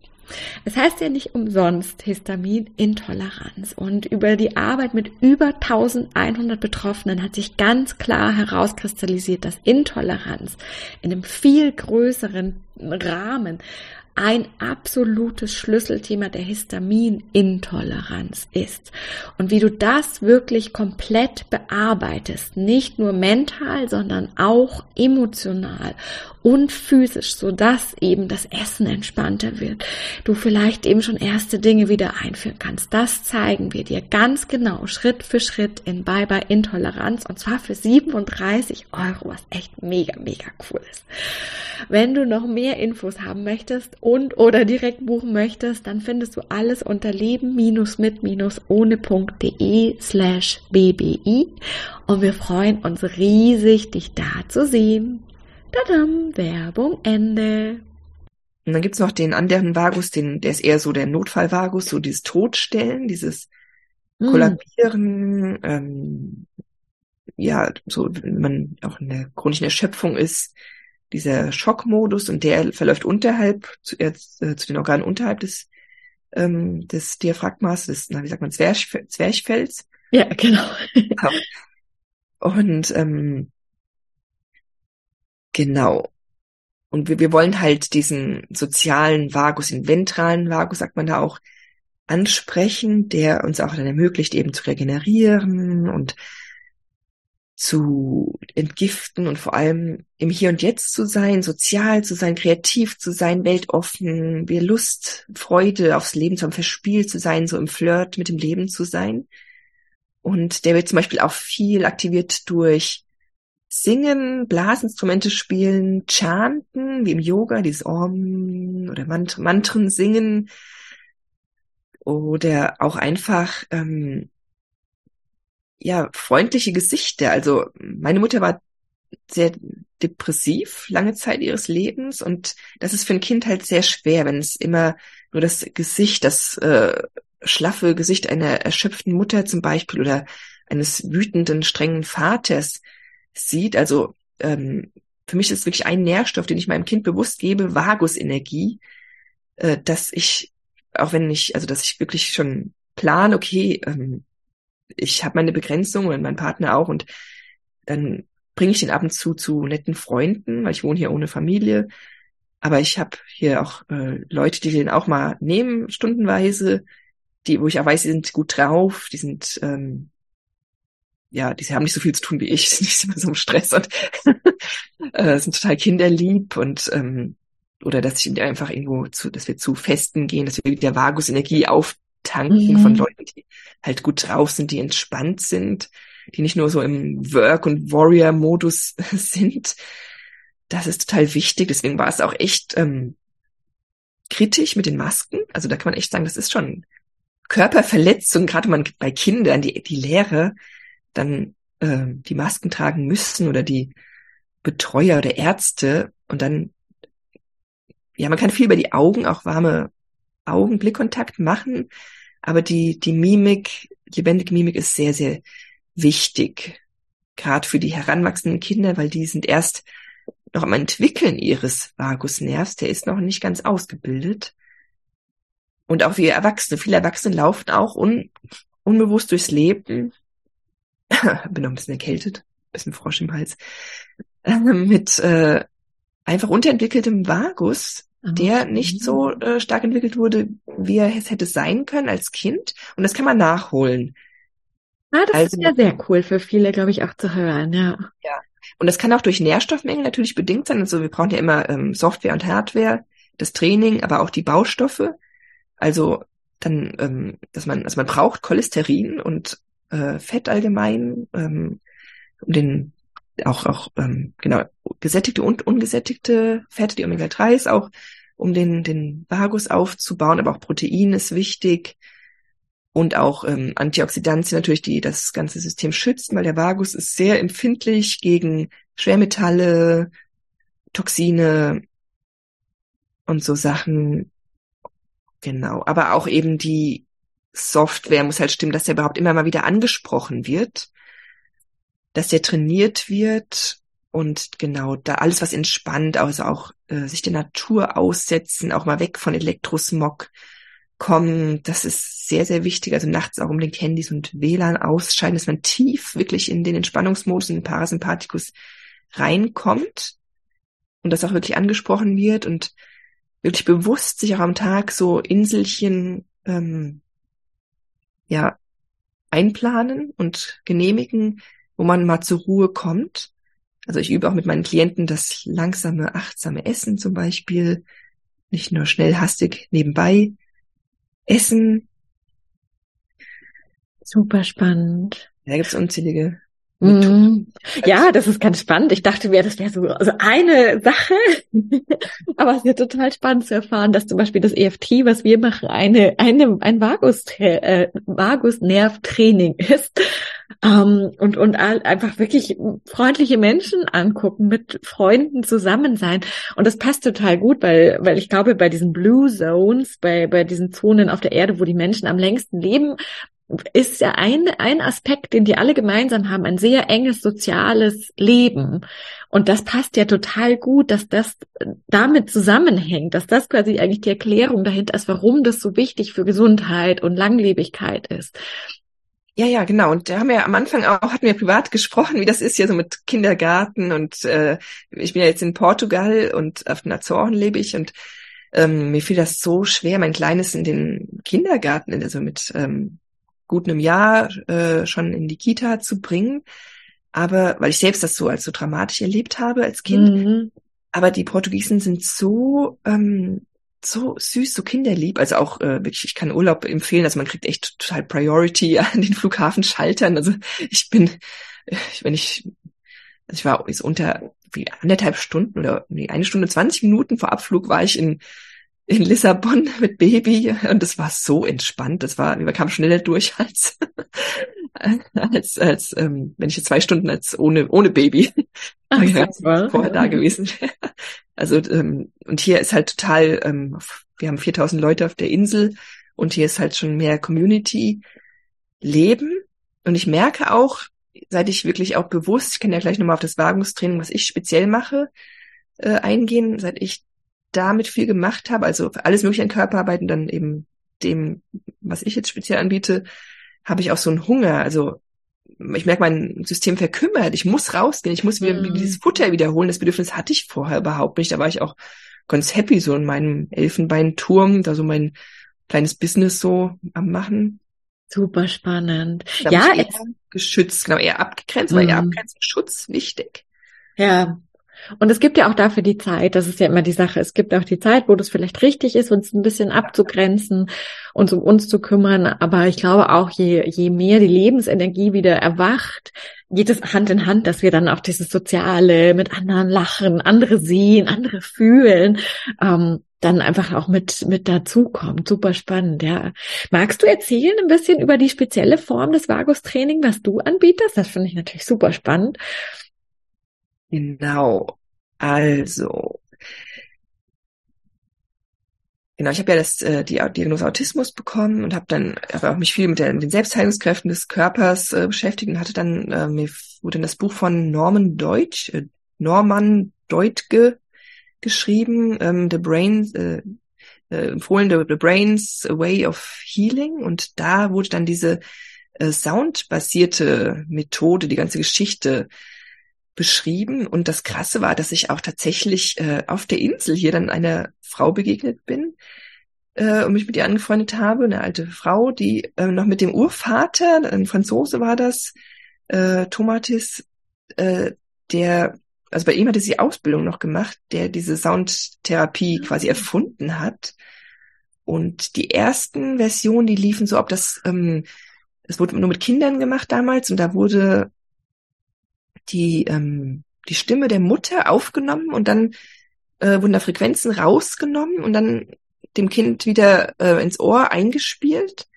Speaker 1: Es heißt ja nicht umsonst Histaminintoleranz und über die Arbeit mit über 1100 Betroffenen hat sich ganz klar herauskristallisiert, dass Intoleranz in einem viel größeren Rahmen ein absolutes Schlüsselthema der Histaminintoleranz ist. Und wie du das wirklich komplett bearbeitest, nicht nur mental, sondern auch emotional und physisch, so dass eben das Essen entspannter wird. Du vielleicht eben schon erste Dinge wieder einführen kannst. Das zeigen wir dir ganz genau, Schritt für Schritt in Bye Bye Intoleranz und zwar für 37 Euro, was echt mega, mega cool ist. Wenn du noch mehr mehr Infos haben möchtest und oder direkt buchen möchtest, dann findest du alles unter leben-mit-ohne.de slash bbi und wir freuen uns riesig, dich da zu sehen. Tadam, Werbung Ende.
Speaker 2: Und dann gibt's noch den anderen Vagus, den, der ist eher so der Notfallvagus, so dieses Todstellen, dieses hm. Kollabieren, ähm, ja, so, wenn man auch in der chronischen Erschöpfung ist, dieser Schockmodus und der verläuft unterhalb, zu, äh, zu den Organen unterhalb des, ähm, des Diaphragmas, des, na, wie sagt man, Zwerch, Zwerchfells.
Speaker 1: Ja, genau.
Speaker 2: und ähm, genau. Und wir, wir wollen halt diesen sozialen Vagus, den ventralen Vagus, sagt man da auch, ansprechen, der uns auch dann ermöglicht, eben zu regenerieren und zu entgiften und vor allem im Hier und Jetzt zu sein, sozial zu sein, kreativ zu sein, weltoffen, wir Lust, Freude aufs Leben zu haben, verspielt zu sein, so im Flirt mit dem Leben zu sein. Und der wird zum Beispiel auch viel aktiviert durch Singen, Blasinstrumente spielen, Chanten, wie im Yoga, dieses Om oder Mant Mantren singen oder auch einfach ähm, ja, freundliche Gesichter. Also meine Mutter war sehr depressiv lange Zeit ihres Lebens und das ist für ein Kind halt sehr schwer, wenn es immer nur das Gesicht, das äh, schlaffe Gesicht einer erschöpften Mutter zum Beispiel oder eines wütenden, strengen Vaters sieht. Also ähm, für mich ist wirklich ein Nährstoff, den ich meinem Kind bewusst gebe, Vagusenergie, äh, dass ich, auch wenn ich, also dass ich wirklich schon plan, okay, ähm, ich habe meine Begrenzung und mein Partner auch und dann bringe ich den ab und zu zu netten Freunden, weil ich wohne hier ohne Familie. Aber ich habe hier auch äh, Leute, die den auch mal nehmen, stundenweise, die, wo ich auch weiß, die sind gut drauf, die sind, ähm, ja, die haben nicht so viel zu tun wie ich, *laughs* sind nicht immer so im Stress und *laughs* äh, sind total kinderlieb und ähm, oder dass ich einfach irgendwo zu, dass wir zu Festen gehen, dass wir wieder Vagusenergie auf tanken mhm. von Leuten, die halt gut drauf sind, die entspannt sind, die nicht nur so im Work- und Warrior-Modus *laughs* sind. Das ist total wichtig. Deswegen war es auch echt ähm, kritisch mit den Masken. Also da kann man echt sagen, das ist schon Körperverletzung, gerade wenn man bei Kindern, die, die Lehrer dann äh, die Masken tragen müssen oder die Betreuer oder Ärzte und dann, ja, man kann viel über die Augen, auch warme Augenblickkontakt machen, aber die, die Mimik, lebendige Mimik ist sehr, sehr wichtig. Gerade für die heranwachsenden Kinder, weil die sind erst noch am Entwickeln ihres Vagusnervs, der ist noch nicht ganz ausgebildet. Und auch wir Erwachsene, viele Erwachsene laufen auch un, unbewusst durchs Leben. *laughs* Bin noch ein bisschen erkältet, bisschen Frosch im Hals. *laughs* mit äh, einfach unterentwickeltem Vagus, der nicht so äh, stark entwickelt wurde, wie er es hätte sein können als Kind. Und das kann man nachholen.
Speaker 1: Ah, das also, ist ja sehr cool für viele, glaube ich, auch zu hören, ja.
Speaker 2: Ja. Und das kann auch durch Nährstoffmengen natürlich bedingt sein. Also wir brauchen ja immer ähm, Software und Hardware, das Training, aber auch die Baustoffe. Also dann, ähm, dass man, also man braucht Cholesterin und äh, Fett allgemein, ähm, um den auch, auch ähm, genau, gesättigte und ungesättigte Fette, die Omega-3 ist auch, um den, den Vagus aufzubauen, aber auch Protein ist wichtig und auch ähm, Antioxidantien natürlich, die das ganze System schützen, weil der Vagus ist sehr empfindlich gegen Schwermetalle, Toxine und so Sachen. Genau, aber auch eben die Software muss halt stimmen, dass der überhaupt immer mal wieder angesprochen wird dass der trainiert wird und genau da alles, was entspannt, also auch äh, sich der Natur aussetzen, auch mal weg von Elektrosmog kommen, das ist sehr, sehr wichtig. Also nachts auch um den Handys und WLAN ausscheiden, dass man tief wirklich in den Entspannungsmodus, in den Parasympathikus reinkommt und das auch wirklich angesprochen wird und wirklich bewusst sich auch am Tag so Inselchen ähm, ja einplanen und genehmigen, wo man mal zur Ruhe kommt. Also ich übe auch mit meinen Klienten das langsame, achtsame Essen zum Beispiel. Nicht nur schnell, hastig nebenbei essen.
Speaker 1: Super spannend.
Speaker 2: Da gibt's unzählige
Speaker 1: Mm. Ja, das ist ganz spannend. Ich dachte mir, das wäre so also eine Sache, *laughs* aber es ist ja total spannend zu erfahren, dass zum Beispiel das EFT, was wir machen, eine, eine ein Vagus, äh, Vagusnervtraining ist ähm, und und einfach wirklich freundliche Menschen angucken, mit Freunden zusammen sein und das passt total gut, weil weil ich glaube, bei diesen Blue Zones, bei bei diesen Zonen auf der Erde, wo die Menschen am längsten leben, ist ja ein, ein Aspekt, den die alle gemeinsam haben, ein sehr enges soziales Leben. Und das passt ja total gut, dass das damit zusammenhängt, dass das quasi eigentlich die Erklärung dahinter ist, warum das so wichtig für Gesundheit und Langlebigkeit ist.
Speaker 2: Ja, ja, genau. Und da haben wir am Anfang auch, hatten wir privat gesprochen, wie das ist hier so mit Kindergarten und äh, ich bin ja jetzt in Portugal und auf den Azoren lebe ich und ähm, mir fiel das so schwer, mein Kleines in den Kindergarten, also mit ähm, gut einem Jahr äh, schon in die Kita zu bringen. Aber weil ich selbst das so als so dramatisch erlebt habe als Kind. Mhm. Aber die Portugiesen sind so ähm, so süß, so kinderlieb. Also auch äh, wirklich, ich kann Urlaub empfehlen. Also man kriegt echt total Priority *laughs* an den Flughafenschaltern. Also ich bin, wenn ich, also ich war ist unter wie anderthalb Stunden oder nee, eine Stunde zwanzig Minuten vor Abflug war ich in in Lissabon *laughs* mit Baby und es war so entspannt. Das war, wir kamen schneller durch als *laughs* als als ähm, wenn ich jetzt zwei Stunden als ohne ohne Baby Ach, *laughs* vorher da gewesen wäre. Also ähm, und hier ist halt total, ähm, wir haben 4000 Leute auf der Insel und hier ist halt schon mehr Community Leben und ich merke auch, seit ich wirklich auch bewusst, ich kann ja gleich nochmal auf das Wagungstraining, was ich speziell mache, äh, eingehen, seit ich damit viel gemacht habe, also alles mögliche an Körperarbeit und dann eben dem, was ich jetzt speziell anbiete, habe ich auch so einen Hunger. Also ich merke, mein System verkümmert. Ich muss rausgehen. Ich muss mir mm. dieses Futter wiederholen. Das Bedürfnis hatte ich vorher überhaupt nicht. Da war ich auch ganz happy, so in meinem Elfenbeinturm, da so mein kleines Business so am machen.
Speaker 1: Super spannend.
Speaker 2: Da ja, eher geschützt, genau, eher abgegrenzt, mm. weil eher abgrenzt Schutz wichtig.
Speaker 1: Ja, und es gibt ja auch dafür die Zeit, das ist ja immer die Sache. Es gibt auch die Zeit, wo das vielleicht richtig ist, uns ein bisschen abzugrenzen, uns um uns zu kümmern. Aber ich glaube auch, je, je mehr die Lebensenergie wieder erwacht, geht es Hand in Hand, dass wir dann auch dieses Soziale mit anderen lachen, andere sehen, andere fühlen, ähm, dann einfach auch mit, mit dazukommt. Super spannend, ja. Magst du erzählen ein bisschen über die spezielle Form des Vagus-Training, was du anbietest? Das finde ich natürlich super spannend.
Speaker 2: Genau. Also, genau, ich habe ja das, äh, die Diagnose Autismus bekommen und habe dann aber auch mich viel mit, der, mit den Selbstheilungskräften des Körpers äh, beschäftigt und hatte dann, äh, mir wurde dann das Buch von Norman Deutsch, äh, Norman Deutge geschrieben, ähm, The Brain, äh, äh, empfohlen, The, The Brain's Way of Healing und da wurde dann diese äh, soundbasierte Methode, die ganze Geschichte beschrieben. Und das Krasse war, dass ich auch tatsächlich äh, auf der Insel hier dann einer Frau begegnet bin äh, und mich mit ihr angefreundet habe, eine alte Frau, die äh, noch mit dem Urvater, ein Franzose war das, äh, Tomatis, äh, der, also bei ihm hatte sie Ausbildung noch gemacht, der diese Soundtherapie mhm. quasi erfunden hat. Und die ersten Versionen, die liefen so, ob das, ähm, es wurde nur mit Kindern gemacht damals und da wurde die, ähm, die Stimme der Mutter aufgenommen und dann äh, wurden da Frequenzen rausgenommen und dann dem Kind wieder äh, ins Ohr eingespielt.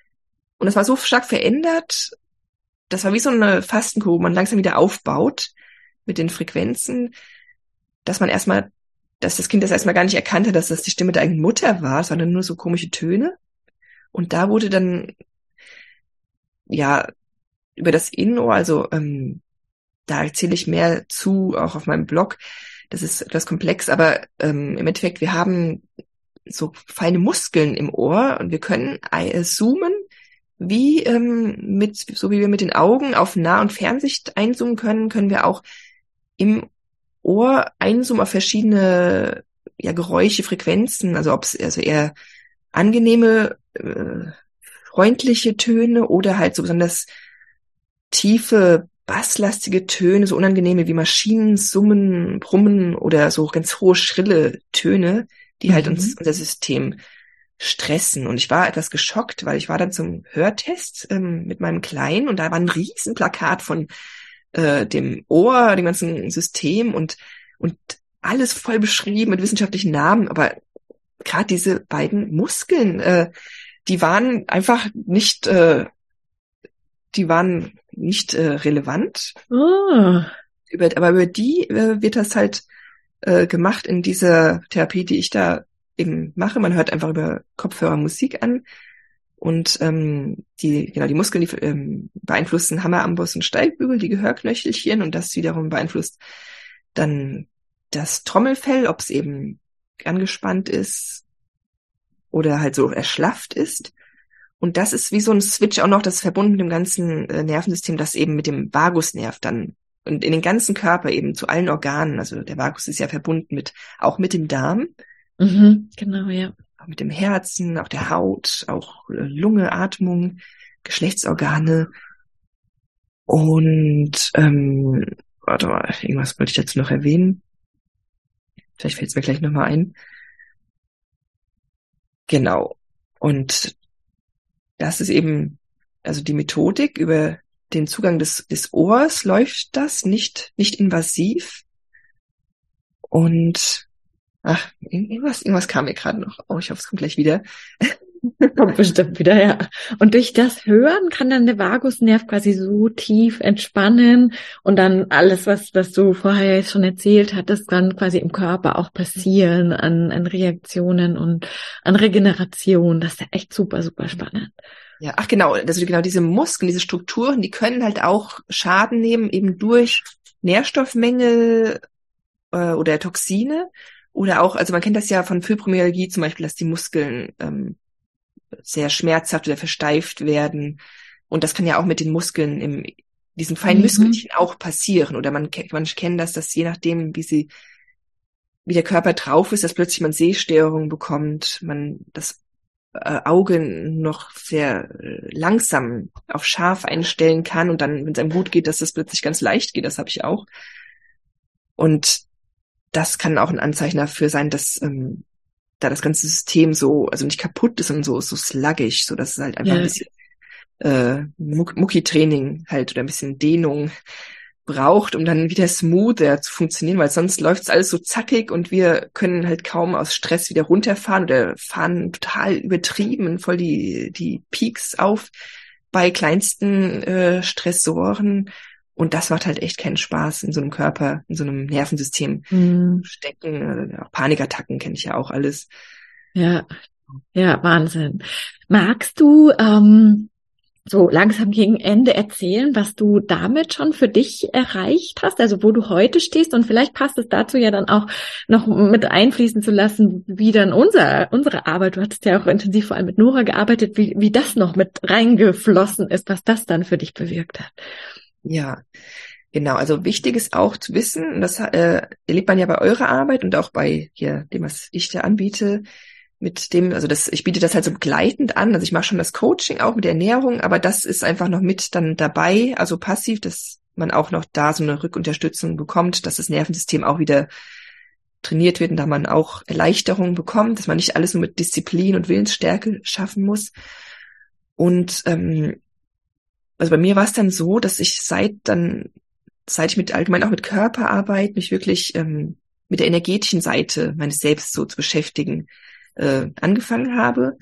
Speaker 2: Und das war so stark verändert, das war wie so eine Fastenkurve, man langsam wieder aufbaut mit den Frequenzen, dass man erstmal, dass das Kind das erstmal gar nicht erkannte, dass das die Stimme der eigenen Mutter war, sondern nur so komische Töne. Und da wurde dann, ja, über das Innenohr, also ähm, da erzähle ich mehr zu, auch auf meinem Blog. Das ist etwas komplex, aber ähm, im Endeffekt, wir haben so feine Muskeln im Ohr und wir können äh, zoomen, wie ähm, mit, so wie wir mit den Augen auf Nah- und Fernsicht einzoomen können, können wir auch im Ohr einzoomen auf verschiedene ja, Geräusche, Frequenzen, also ob es also eher angenehme, äh, freundliche Töne oder halt so besonders tiefe basslastige Töne, so unangenehme wie Maschinen, Summen, Brummen oder so ganz hohe, schrille Töne, die halt mhm. halt uns unser System stressen. Und ich war etwas geschockt, weil ich war dann zum Hörtest ähm, mit meinem Kleinen und da war ein Riesenplakat von äh, dem Ohr, dem ganzen System und, und alles voll beschrieben mit wissenschaftlichen Namen, aber gerade diese beiden Muskeln, äh, die waren einfach nicht, äh, die waren nicht äh, relevant. Oh. Über, aber über die äh, wird das halt äh, gemacht in dieser Therapie, die ich da eben mache. Man hört einfach über Kopfhörer Musik an und ähm, die, genau, die Muskeln, die ähm, beeinflussen Hammeramboss und Steigbügel, die Gehörknöchelchen und das wiederum beeinflusst dann das Trommelfell, ob es eben angespannt ist oder halt so erschlafft ist. Und das ist wie so ein Switch auch noch, das ist verbunden mit dem ganzen äh, Nervensystem, das eben mit dem Vagusnerv dann und in den ganzen Körper eben zu allen Organen. Also der Vagus ist ja verbunden mit auch mit dem Darm.
Speaker 1: Mhm, genau, ja.
Speaker 2: Auch mit dem Herzen, auch der Haut, auch äh, Lunge, Atmung, Geschlechtsorgane. Und ähm, warte mal, irgendwas wollte ich dazu noch erwähnen. Vielleicht fällt es mir gleich nochmal ein. Genau. Und das ist eben, also die Methodik über den Zugang des, des Ohrs läuft das nicht, nicht invasiv. Und ach, irgendwas, irgendwas kam mir gerade noch. Oh, ich hoffe, es kommt gleich wieder. *laughs*
Speaker 1: Kommt bestimmt wieder, ja. Und durch das Hören kann dann der Vagusnerv quasi so tief entspannen und dann alles, was, was du vorher jetzt schon erzählt hattest, dann quasi im Körper auch passieren an, an Reaktionen und an Regeneration. Das ist ja echt super, super spannend.
Speaker 2: Ja, ach genau, also genau diese Muskeln, diese Strukturen, die können halt auch Schaden nehmen, eben durch Nährstoffmängel äh, oder Toxine. Oder auch, also man kennt das ja von Fibromyalgie zum Beispiel, dass die Muskeln ähm, sehr schmerzhaft oder versteift werden. Und das kann ja auch mit den Muskeln im diesen feinen mhm. Muskelchen auch passieren. Oder man, man kennt das, dass je nachdem, wie sie, wie der Körper drauf ist, dass plötzlich man Sehstörungen bekommt, man das äh, Auge noch sehr äh, langsam auf scharf einstellen kann und dann, wenn es einem gut geht, dass das plötzlich ganz leicht geht. Das habe ich auch. Und das kann auch ein Anzeichen dafür sein, dass ähm, da das ganze System so, also nicht kaputt ist, sondern so, so sluggish, so dass es halt einfach ja. ein bisschen äh, Mucki-Training halt oder ein bisschen Dehnung braucht, um dann wieder smoother zu funktionieren, weil sonst läuft es alles so zackig und wir können halt kaum aus Stress wieder runterfahren oder fahren total übertrieben voll die, die Peaks auf bei kleinsten äh, Stressoren. Und das macht halt echt keinen Spaß, in so einem Körper, in so einem Nervensystem mhm. stecken. Äh, auch Panikattacken kenne ich ja auch alles.
Speaker 1: Ja, ja, Wahnsinn. Magst du ähm, so langsam gegen Ende erzählen, was du damit schon für dich erreicht hast, also wo du heute stehst und vielleicht passt es dazu ja dann auch noch mit einfließen zu lassen, wie dann unser, unsere Arbeit, du hattest ja auch intensiv vor allem mit Nora gearbeitet, wie, wie das noch mit reingeflossen ist, was das dann für dich bewirkt hat.
Speaker 2: Ja, genau. Also wichtig ist auch zu wissen, das äh, erlebt man ja bei eurer Arbeit und auch bei hier dem, was ich da anbiete, mit dem, also das, ich biete das halt so begleitend an. Also ich mache schon das Coaching auch mit der Ernährung, aber das ist einfach noch mit dann dabei, also passiv, dass man auch noch da so eine Rückunterstützung bekommt, dass das Nervensystem auch wieder trainiert wird und da man auch Erleichterung bekommt, dass man nicht alles nur mit Disziplin und Willensstärke schaffen muss. Und ähm, also bei mir war es dann so, dass ich seit dann, seit ich mit allgemein auch mit Körperarbeit mich wirklich ähm, mit der energetischen Seite meines Selbst so zu beschäftigen äh, angefangen habe,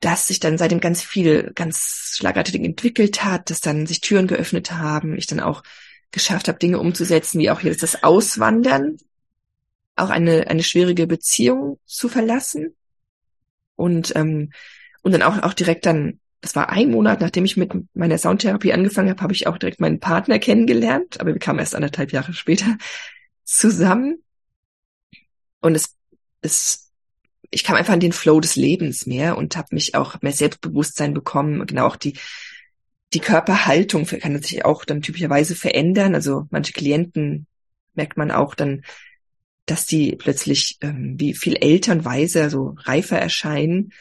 Speaker 2: dass sich dann seitdem ganz viel, ganz schlagartig entwickelt hat, dass dann sich Türen geöffnet haben, ich dann auch geschafft habe, Dinge umzusetzen, wie auch jetzt das Auswandern, auch eine, eine schwierige Beziehung zu verlassen. Und, ähm, und dann auch, auch direkt dann das war ein Monat, nachdem ich mit meiner Soundtherapie angefangen habe, habe ich auch direkt meinen Partner kennengelernt, aber wir kamen erst anderthalb Jahre später zusammen. Und es, es, ich kam einfach in den Flow des Lebens mehr und habe mich auch mehr Selbstbewusstsein bekommen. Genau auch die, die Körperhaltung kann sich auch dann typischerweise verändern. Also manche Klienten merkt man auch dann, dass die plötzlich ähm, wie viel älter und weiser, so reifer erscheinen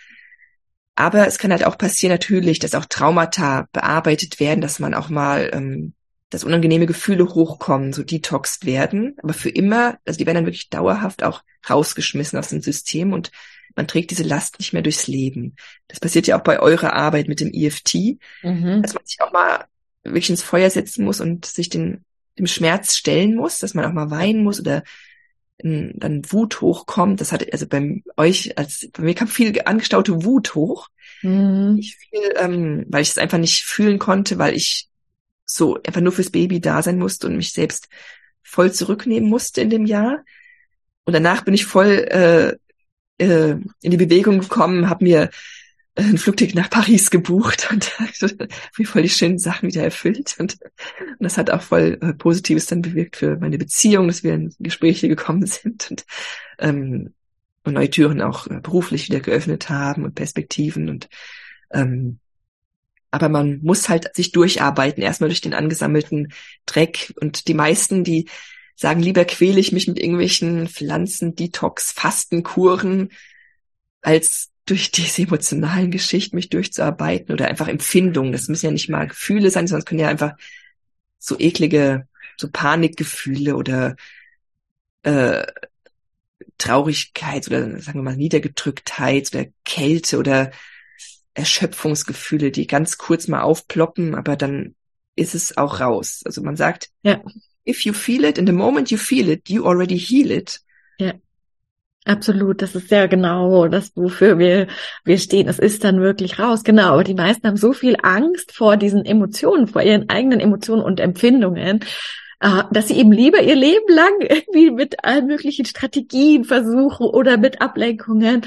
Speaker 2: aber es kann halt auch passieren natürlich, dass auch Traumata bearbeitet werden, dass man auch mal, ähm, dass unangenehme Gefühle hochkommen, so detoxed werden. Aber für immer, also die werden dann wirklich dauerhaft auch rausgeschmissen aus dem System und man trägt diese Last nicht mehr durchs Leben. Das passiert ja auch bei eurer Arbeit mit dem EFT, mhm. dass man sich auch mal wirklich ins Feuer setzen muss und sich den, dem Schmerz stellen muss, dass man auch mal weinen muss oder dann Wut hochkommt. Das hat also bei euch, als bei mir kam viel angestaute Wut hoch. Mhm. Ich viel, ähm, weil ich es einfach nicht fühlen konnte, weil ich so einfach nur fürs Baby da sein musste und mich selbst voll zurücknehmen musste in dem Jahr. Und danach bin ich voll äh, äh, in die Bewegung gekommen, habe mir ein Flugticket nach Paris gebucht und *laughs* mir voll die schönen Sachen wieder erfüllt. Und, und das hat auch voll äh, Positives dann bewirkt für meine Beziehung, dass wir in Gespräche gekommen sind und, ähm, und neue Türen auch äh, beruflich wieder geöffnet haben und Perspektiven und ähm, aber man muss halt sich durcharbeiten, erstmal durch den angesammelten Dreck. Und die meisten, die sagen, lieber quäle ich mich mit irgendwelchen Pflanzen, Detox, Fastenkuren, als durch diese emotionalen Geschichten mich durchzuarbeiten oder einfach Empfindungen. Das müssen ja nicht mal Gefühle sein, sondern es können ja einfach so eklige, so Panikgefühle oder äh, Traurigkeit oder sagen wir mal Niedergedrücktheit oder Kälte oder Erschöpfungsgefühle, die ganz kurz mal aufploppen, aber dann ist es auch raus. Also man sagt, ja. if you feel it, in the moment you feel it, you already heal it.
Speaker 1: Ja. Absolut, das ist sehr genau das, wofür wir, wir stehen. Es ist dann wirklich raus. Genau, aber die meisten haben so viel Angst vor diesen Emotionen, vor ihren eigenen Emotionen und Empfindungen, äh, dass sie eben lieber ihr Leben lang *laughs* irgendwie mit allen möglichen Strategien versuchen oder mit Ablenkungen.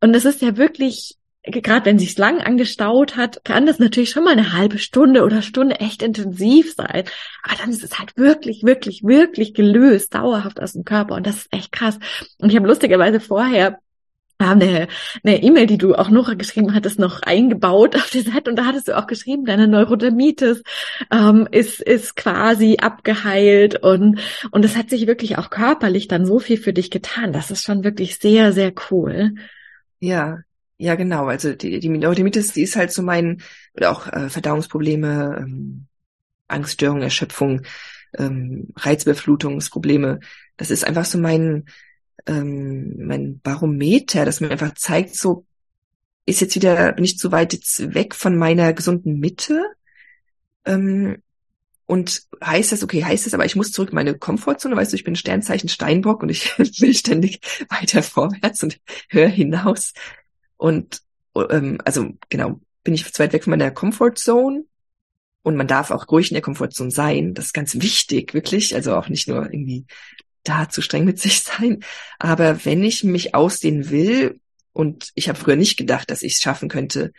Speaker 1: Und das ist ja wirklich gerade wenn sich's lang angestaut hat, kann das natürlich schon mal eine halbe Stunde oder Stunde echt intensiv sein. Aber dann ist es halt wirklich, wirklich, wirklich gelöst, dauerhaft aus dem Körper. Und das ist echt krass. Und ich habe lustigerweise vorher eine eine E-Mail, die du auch noch geschrieben hattest, noch eingebaut auf die Seite und da hattest du auch geschrieben, deine Neurodermitis ähm, ist ist quasi abgeheilt und und es hat sich wirklich auch körperlich dann so viel für dich getan. Das ist schon wirklich sehr sehr cool.
Speaker 2: Ja, ja, genau. Also die, die Neurodermitis, die ist halt so mein, oder auch äh, Verdauungsprobleme, ähm, Angststörung, Erschöpfung, ähm, Reizbeflutungsprobleme. Das ist einfach so mein, ähm, mein Barometer, das mir einfach zeigt, so ist jetzt wieder, bin ich zu weit jetzt weg von meiner gesunden Mitte. Ähm, und heißt das, okay, heißt das, aber ich muss zurück in meine Komfortzone, weißt du, ich bin Sternzeichen Steinbock und ich *laughs* will ständig weiter vorwärts und höher hinaus. Und ähm, also genau, bin ich zu weit weg von meiner Comfortzone und man darf auch ruhig in der Comfortzone sein. Das ist ganz wichtig, wirklich. Also auch nicht nur irgendwie da zu streng mit *laughs* sich sein. Aber wenn ich mich ausdehnen will, und ich habe früher nicht gedacht, dass ich es schaffen könnte,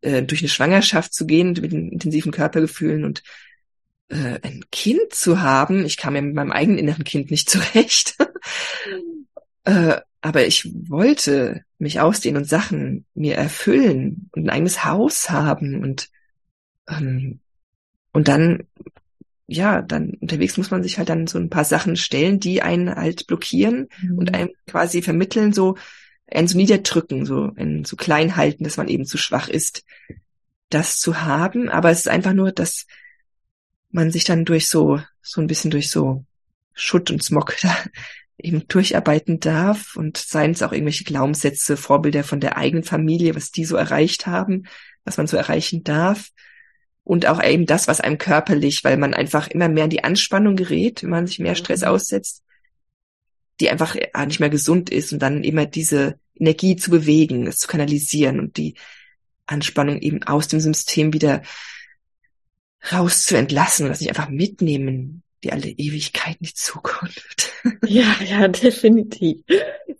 Speaker 2: äh, durch eine Schwangerschaft zu gehen mit intensiven Körpergefühlen und äh, ein Kind zu haben. Ich kam ja mit meinem eigenen inneren Kind nicht *laughs* zurecht. äh, aber ich wollte mich ausdehnen und Sachen mir erfüllen und ein eigenes Haus haben und ähm, und dann ja, dann unterwegs muss man sich halt dann so ein paar Sachen stellen, die einen halt blockieren mhm. und einem quasi vermitteln, so einen so niederdrücken, so einen so klein halten, dass man eben zu schwach ist, das zu haben. Aber es ist einfach nur, dass man sich dann durch so, so ein bisschen durch so Schutt und Smog *laughs* da eben durcharbeiten darf und seien es auch irgendwelche Glaubenssätze, Vorbilder von der eigenen Familie, was die so erreicht haben, was man so erreichen darf und auch eben das, was einem körperlich, weil man einfach immer mehr in die Anspannung gerät, wenn man sich mehr Stress mhm. aussetzt, die einfach nicht mehr gesund ist und dann immer diese Energie zu bewegen, es zu kanalisieren und die Anspannung eben aus dem System wieder raus zu entlassen und das nicht einfach mitnehmen die alle Ewigkeit in die Zukunft.
Speaker 1: Ja, ja, definitiv.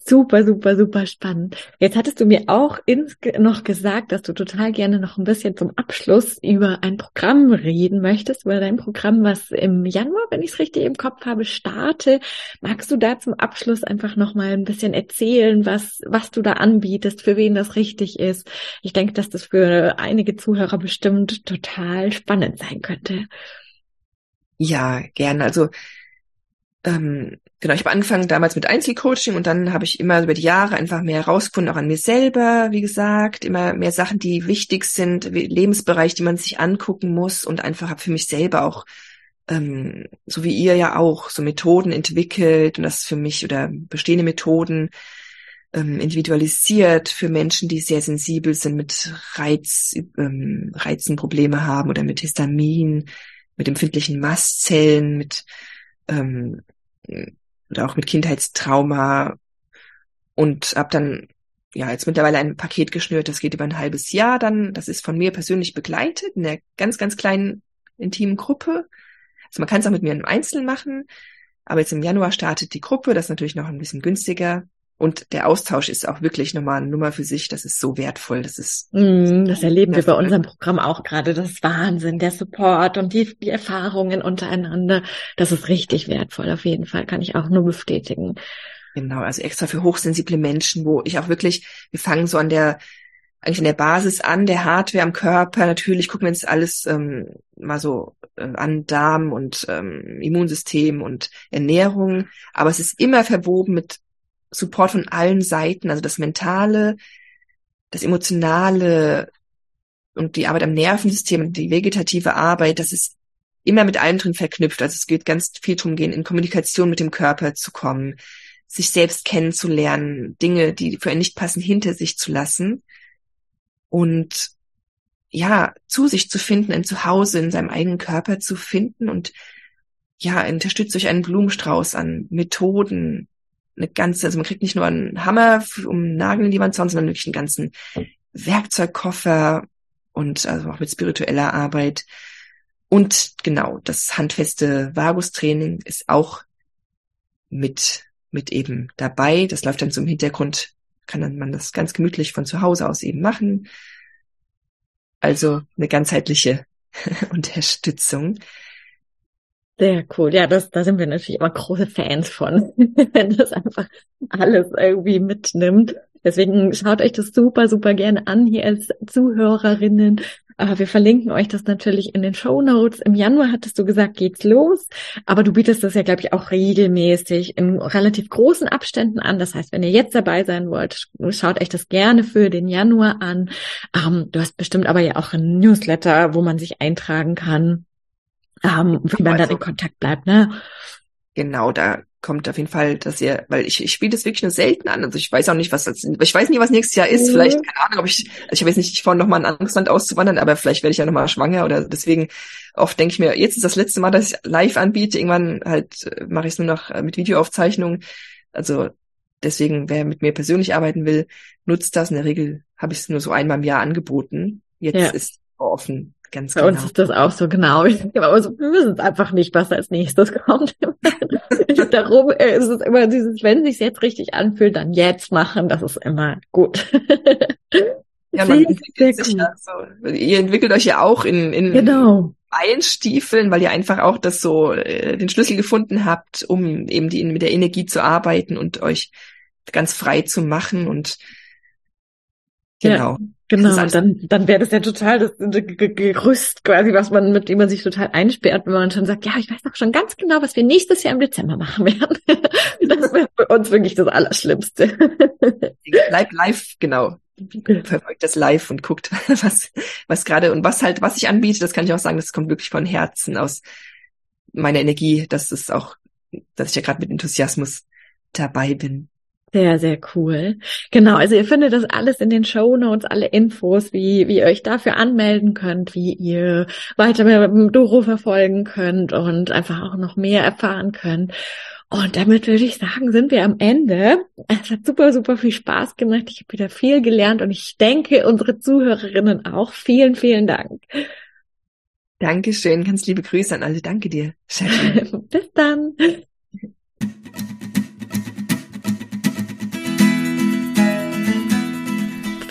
Speaker 1: Super, super, super spannend. Jetzt hattest du mir auch noch gesagt, dass du total gerne noch ein bisschen zum Abschluss über ein Programm reden möchtest, über dein Programm, was im Januar, wenn ich es richtig im Kopf habe, starte. Magst du da zum Abschluss einfach noch mal ein bisschen erzählen, was, was du da anbietest, für wen das richtig ist? Ich denke, dass das für einige Zuhörer bestimmt total spannend sein könnte.
Speaker 2: Ja, gerne. Also ähm, genau, ich habe angefangen damals mit Einzelcoaching und dann habe ich immer über die Jahre einfach mehr herausgefunden, auch an mir selber, wie gesagt, immer mehr Sachen, die wichtig sind, Lebensbereich, die man sich angucken muss und einfach habe für mich selber auch, ähm, so wie ihr ja auch, so Methoden entwickelt und das für mich oder bestehende Methoden ähm, individualisiert für Menschen, die sehr sensibel sind, mit Reiz, ähm, Reizenprobleme haben oder mit Histamin, mit empfindlichen Mastzellen, mit ähm, oder auch mit Kindheitstrauma und habe dann ja jetzt mittlerweile ein Paket geschnürt, das geht über ein halbes Jahr dann. Das ist von mir persönlich begleitet in einer ganz, ganz kleinen intimen Gruppe. Also man kann es auch mit mir im Einzelnen machen, aber jetzt im Januar startet die Gruppe, das ist natürlich noch ein bisschen günstiger. Und der Austausch ist auch wirklich nochmal eine Nummer für sich. Das ist so wertvoll. Das ist.
Speaker 1: Mm, das erleben wir bei unserem Programm auch gerade. Das ist Wahnsinn, der Support und die, die Erfahrungen untereinander. Das ist richtig wertvoll. Auf jeden Fall kann ich auch nur bestätigen.
Speaker 2: Genau. Also extra für hochsensible Menschen, wo ich auch wirklich, wir fangen so an der, eigentlich an der Basis an, der Hardware am Körper. Natürlich gucken wir uns alles ähm, mal so äh, an Darm und ähm, Immunsystem und Ernährung. Aber es ist immer verwoben mit Support von allen Seiten, also das Mentale, das Emotionale und die Arbeit am Nervensystem die vegetative Arbeit, das ist immer mit allem drin verknüpft. Also es geht ganz viel darum gehen, in Kommunikation mit dem Körper zu kommen, sich selbst kennenzulernen, Dinge, die für einen nicht passen, hinter sich zu lassen und ja, zu sich zu finden, ein Zuhause in seinem eigenen Körper zu finden und ja, unterstützt durch einen Blumenstrauß an Methoden, eine ganze, also man kriegt nicht nur einen Hammer, um Nagel in die Wand zu hauen, sondern wirklich einen ganzen Werkzeugkoffer und also auch mit spiritueller Arbeit. Und genau, das handfeste Vagus-Training ist auch mit, mit eben dabei. Das läuft dann zum Hintergrund, kann dann man das ganz gemütlich von zu Hause aus eben machen. Also eine ganzheitliche *laughs* Unterstützung.
Speaker 1: Sehr cool. Ja, das, da sind wir natürlich immer große Fans von, *laughs* wenn das einfach alles irgendwie mitnimmt. Deswegen schaut euch das super, super gerne an hier als Zuhörerinnen. Aber wir verlinken euch das natürlich in den Show Notes. Im Januar hattest du gesagt, geht's los. Aber du bietest das ja, glaube ich, auch regelmäßig in relativ großen Abständen an. Das heißt, wenn ihr jetzt dabei sein wollt, schaut euch das gerne für den Januar an. Ähm, du hast bestimmt aber ja auch ein Newsletter, wo man sich eintragen kann ähm, wie man also, dann in Kontakt bleibt, ne?
Speaker 2: Genau, da kommt auf jeden Fall, dass ihr, weil ich, ich spiele das wirklich nur selten an. Also ich weiß auch nicht, was das, ich weiß nicht, was nächstes Jahr ist. Mhm. Vielleicht, keine Ahnung, ob ich, also ich habe jetzt nicht vor, nochmal in ein anderes Land auszuwandern, aber vielleicht werde ich ja nochmal schwanger oder deswegen oft denke ich mir, jetzt ist das letzte Mal, dass ich live anbiete. Irgendwann halt äh, mache ich es nur noch äh, mit Videoaufzeichnung. Also deswegen, wer mit mir persönlich arbeiten will, nutzt das. In der Regel habe ich es nur so einmal im Jahr angeboten. Jetzt ja. ist offen. Ganz
Speaker 1: Bei genau. uns ist das auch so genau. Aber so, wir wissen es einfach nicht, was als nächstes *laughs* kommt. Darum äh, ist es immer dieses, wenn sich jetzt richtig anfühlt, dann jetzt machen. Das ist immer gut.
Speaker 2: ja, man entwickelt sich ja so. Ihr entwickelt euch ja auch in, in
Speaker 1: genau.
Speaker 2: Beinstiefeln, weil ihr einfach auch das so äh, den Schlüssel gefunden habt, um eben die mit der Energie zu arbeiten und euch ganz frei zu machen und
Speaker 1: genau. Ja. Genau, und dann, dann wäre das ja total das Gerüst quasi, was man, mit dem man sich total einsperrt, wenn man schon sagt, ja, ich weiß doch schon ganz genau, was wir nächstes Jahr im Dezember machen werden. *laughs* das wäre für uns wirklich das Allerschlimmste.
Speaker 2: Bleib live, genau. Verfolgt das live und guckt, *laughs* was, was gerade und was halt, was ich anbiete, das kann ich auch sagen, das kommt wirklich von Herzen aus meiner Energie, dass es auch, dass ich ja gerade mit Enthusiasmus dabei bin.
Speaker 1: Sehr, sehr cool. Genau, also ihr findet das alles in den Show Notes, alle Infos, wie, wie ihr euch dafür anmelden könnt, wie ihr weiter mit dem Doro verfolgen könnt und einfach auch noch mehr erfahren könnt. Und damit würde ich sagen, sind wir am Ende. Es hat super, super viel Spaß gemacht. Ich habe wieder viel gelernt und ich denke, unsere Zuhörerinnen auch. Vielen, vielen Dank.
Speaker 2: Dankeschön. Ganz liebe Grüße an alle. Danke dir. *laughs*
Speaker 1: Bis dann.